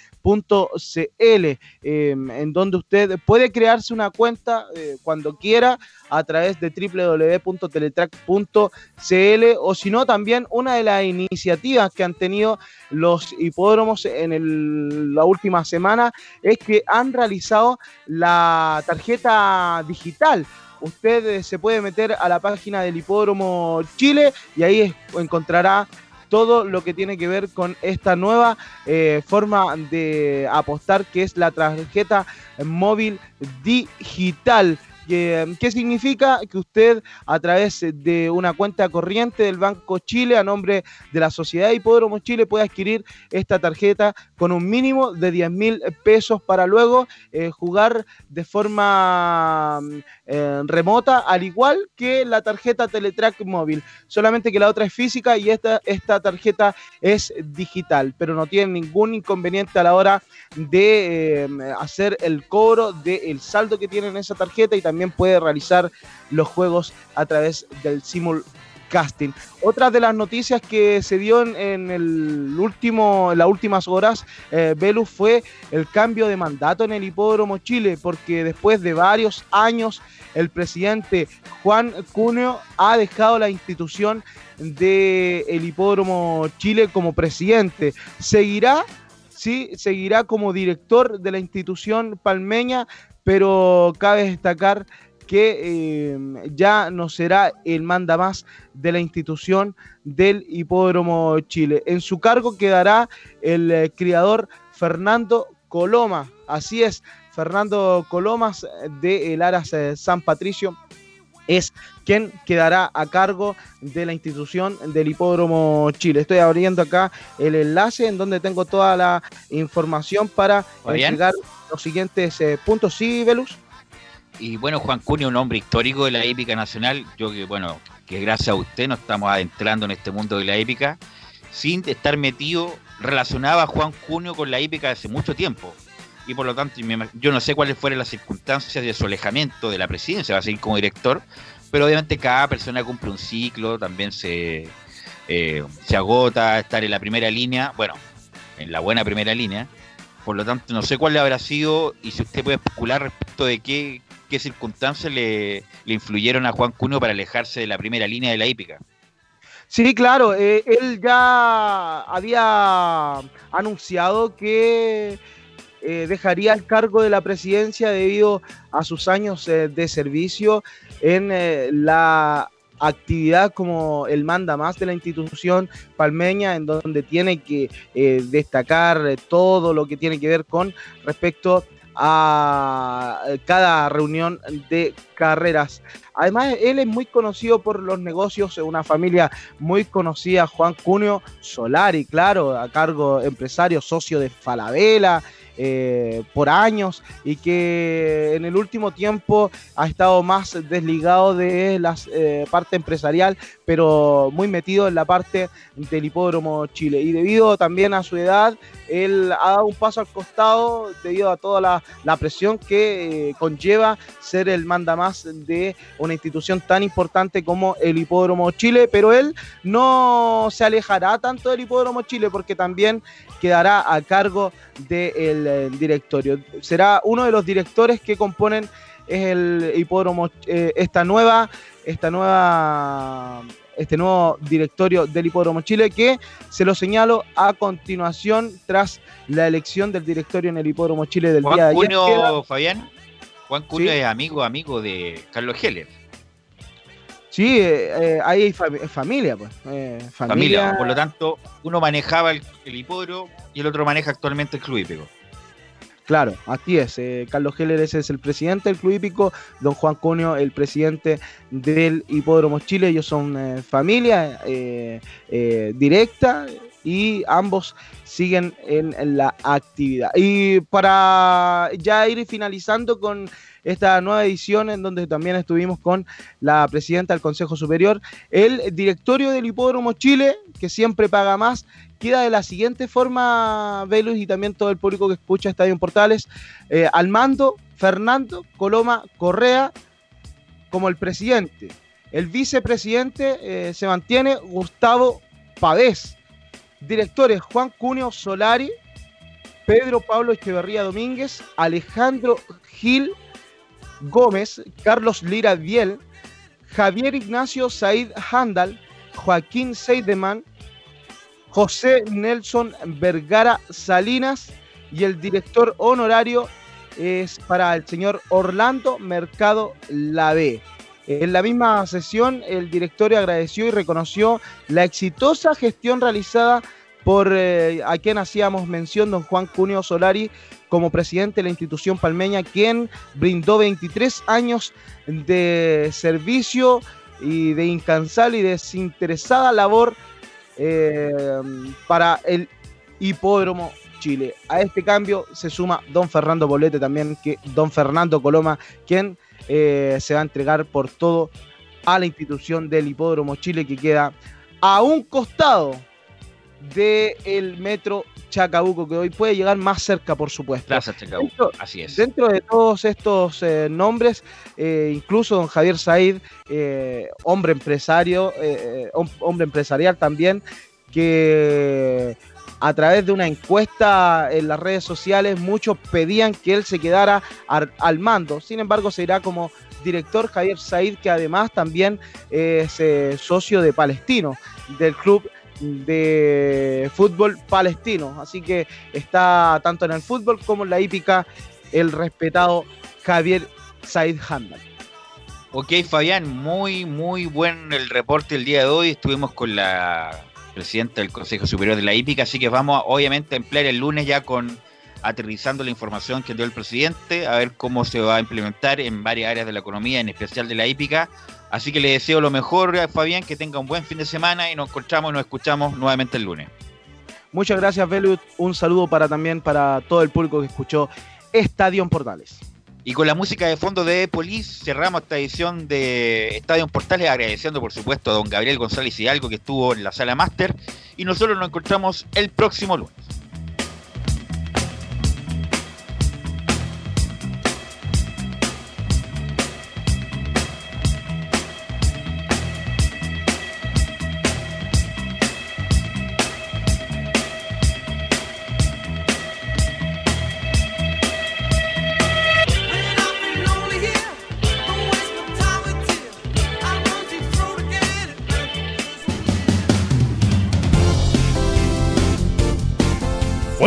eh, en donde usted puede crearse una cuenta eh, cuando quiera a través de www.teletrack.cl o si no también una de las iniciativas que han tenido los hipódromos en el- la última semana es que han realizado la tarjeta digital. Usted eh, se puede meter a la página del Hipódromo Chile y ahí encontrará todo lo que tiene que ver con esta nueva eh, forma de apostar que es la tarjeta móvil digital. ¿Qué, ¿Qué significa? Que usted a través de una cuenta corriente del Banco Chile a nombre de la Sociedad Hipódromo Chile puede adquirir esta tarjeta con un mínimo de 10 mil pesos para luego eh, jugar de forma mm, eh, remota, al igual que la tarjeta Teletrack móvil. Solamente que la otra es física y esta, esta tarjeta es digital, pero no tiene ningún inconveniente a la hora de eh, hacer el cobro del saldo que tiene en esa tarjeta y también puede realizar los juegos a través del simulcasting. Otra de las noticias que se dio en, el último, las últimas horas, eh, fue el cambio de mandato en el Hipódromo Chile, porque después de varios años el presidente Juan Cuneo ha dejado la institución del el Hipódromo Chile como presidente. Seguirá sí, seguirá como director de la institución palmeña, pero cabe destacar que eh, ya no será el manda más de la institución del Hipódromo Chile. En su cargo quedará el eh, criador Fernando Coloma. Así es, Fernando Colomas de el Aras eh, San Patricio es quien quedará a cargo de la institución del Hipódromo Chile. Estoy abriendo acá el enlace en donde tengo toda la información para Fabián. Los siguientes eh, puntos. Sí, Velus. Y bueno, Juan Cunio, un hombre histórico de la épica nacional. Yo que, bueno, que gracias a usted nos estamos adentrando en este mundo de la épica, sin estar metido, relacionaba a Juan Cunio con la épica hace mucho tiempo. Y por lo tanto, yo no sé cuáles fueron las circunstancias de su alejamiento de la presidencia, va a seguir como director, pero obviamente cada persona cumple un ciclo, también se, eh, se agota estar en la primera línea, bueno, en la buena primera línea. Por lo tanto, no sé cuál habrá sido y si usted puede especular respecto de qué, qué circunstancias le, le influyeron a Juan Cunio para alejarse de la primera línea de la hípica. Sí, claro, eh, él ya había anunciado que eh, dejaría el cargo de la presidencia debido a sus años eh, de servicio en la actividad como el manda más de la institución palmeña, en donde tiene que eh, destacar eh, todo lo que tiene que ver con respecto a eh, cada reunión de carreras. Además, él es muy conocido por los negocios, una familia muy conocida, Juan Cunio Solari, claro, a cargo empresario, socio de Falabella, eh, por años y que en el último tiempo ha estado más desligado de la eh, parte empresarial, pero muy metido en la parte del hipódromo Chile. Y debido también a su edad, él ha dado un paso al costado debido a toda la, presión que eh, conlleva ser el manda más de una institución tan importante como el Hipódromo Chile, pero él no se alejará tanto del Hipódromo Chile porque también quedará a cargo del eh, directorio. Será uno de los directores que componen el Hipódromo, eh, esta nueva, esta nueva este nuevo directorio del Hipódromo Chile que se lo señalo a continuación tras la elección del directorio en el Hipódromo Chile del día de Juan ayer. Fabián, Juan Cunio Sí. es amigo, amigo de Carlos Heller. Sí, eh, eh, ahí hay fami- familia, pues. eh, Familia. familia. Por lo tanto, uno manejaba el, el hipódromo y el otro maneja actualmente el club hípico. Claro, así es. eh, Carlos Heller ese es el presidente del Club Hípico, don Juan Cunio el presidente del Hipódromo Chile. Ellos son eh, familia eh, directa y ambos siguen en, en la actividad. Y para ya ir finalizando con esta nueva edición en donde también estuvimos con la presidenta del Consejo Superior, el directorio del Hipódromo Chile, que siempre paga más, queda de la siguiente forma, Velus y también todo el público que escucha Estadio en Portales, eh, al mando Fernando Coloma Correa como el presidente. El vicepresidente eh, se mantiene Gustavo Pavés. Directores Juan Cunio Solari, Pedro Pablo Echeverría Domínguez, Alejandro Gil Gómez, Carlos Lira Biel, Javier Ignacio Said Handal, Joaquín Seideman, José Nelson Vergara Salinas y el director honorario es para el señor Orlando Mercado Lave. En la misma sesión, el directorio agradeció y reconoció la exitosa gestión realizada por eh, a quien hacíamos mención, don Juan Cunio Solari, como presidente de la institución palmeña, quien brindó 23 años de servicio y de incansable y desinteresada labor eh, para el hipódromo Chile. A este cambio se suma don Fernando Bolete también, que don Fernando Coloma, quien eh, se va a entregar por todo a la institución del hipódromo Chile que queda a un costado del metro Chacabuco, que hoy puede llegar más cerca, por supuesto. Plaza Chacabuco, así es. Dentro de todos estos eh, nombres, eh, incluso don Javier Said, eh, hombre empresario, hom- hombre empresarial también, que a través de una encuesta en las redes sociales, muchos pedían que él se quedara ar- al mando. Sin embargo, se irá como director Javier Said, que además también es eh, socio de Palestino, del club de fútbol palestino. Así que está tanto en el fútbol como en la hípica el respetado Javier Said Handal. Ok, Fabián, muy, muy buen el reporte el día de hoy. Estuvimos con la presidenta del Consejo Superior de la Hípica, así que vamos obviamente a emplear el lunes ya con aterrizando la información que dio el presidente, a ver cómo se va a implementar en varias áreas de la economía, en especial de la hípica. Así que le deseo lo mejor a Fabián, que tenga un buen fin de semana y nos encontramos y nos escuchamos nuevamente el lunes. Muchas gracias, Velut. Un saludo para también para todo el público que escuchó Estadio en Portales. Y con la música de fondo de Police cerramos esta edición de Estadio en Portales, agradeciendo por supuesto a don Gabriel González Hidalgo que estuvo en la sala máster. Y nosotros nos encontramos el próximo lunes.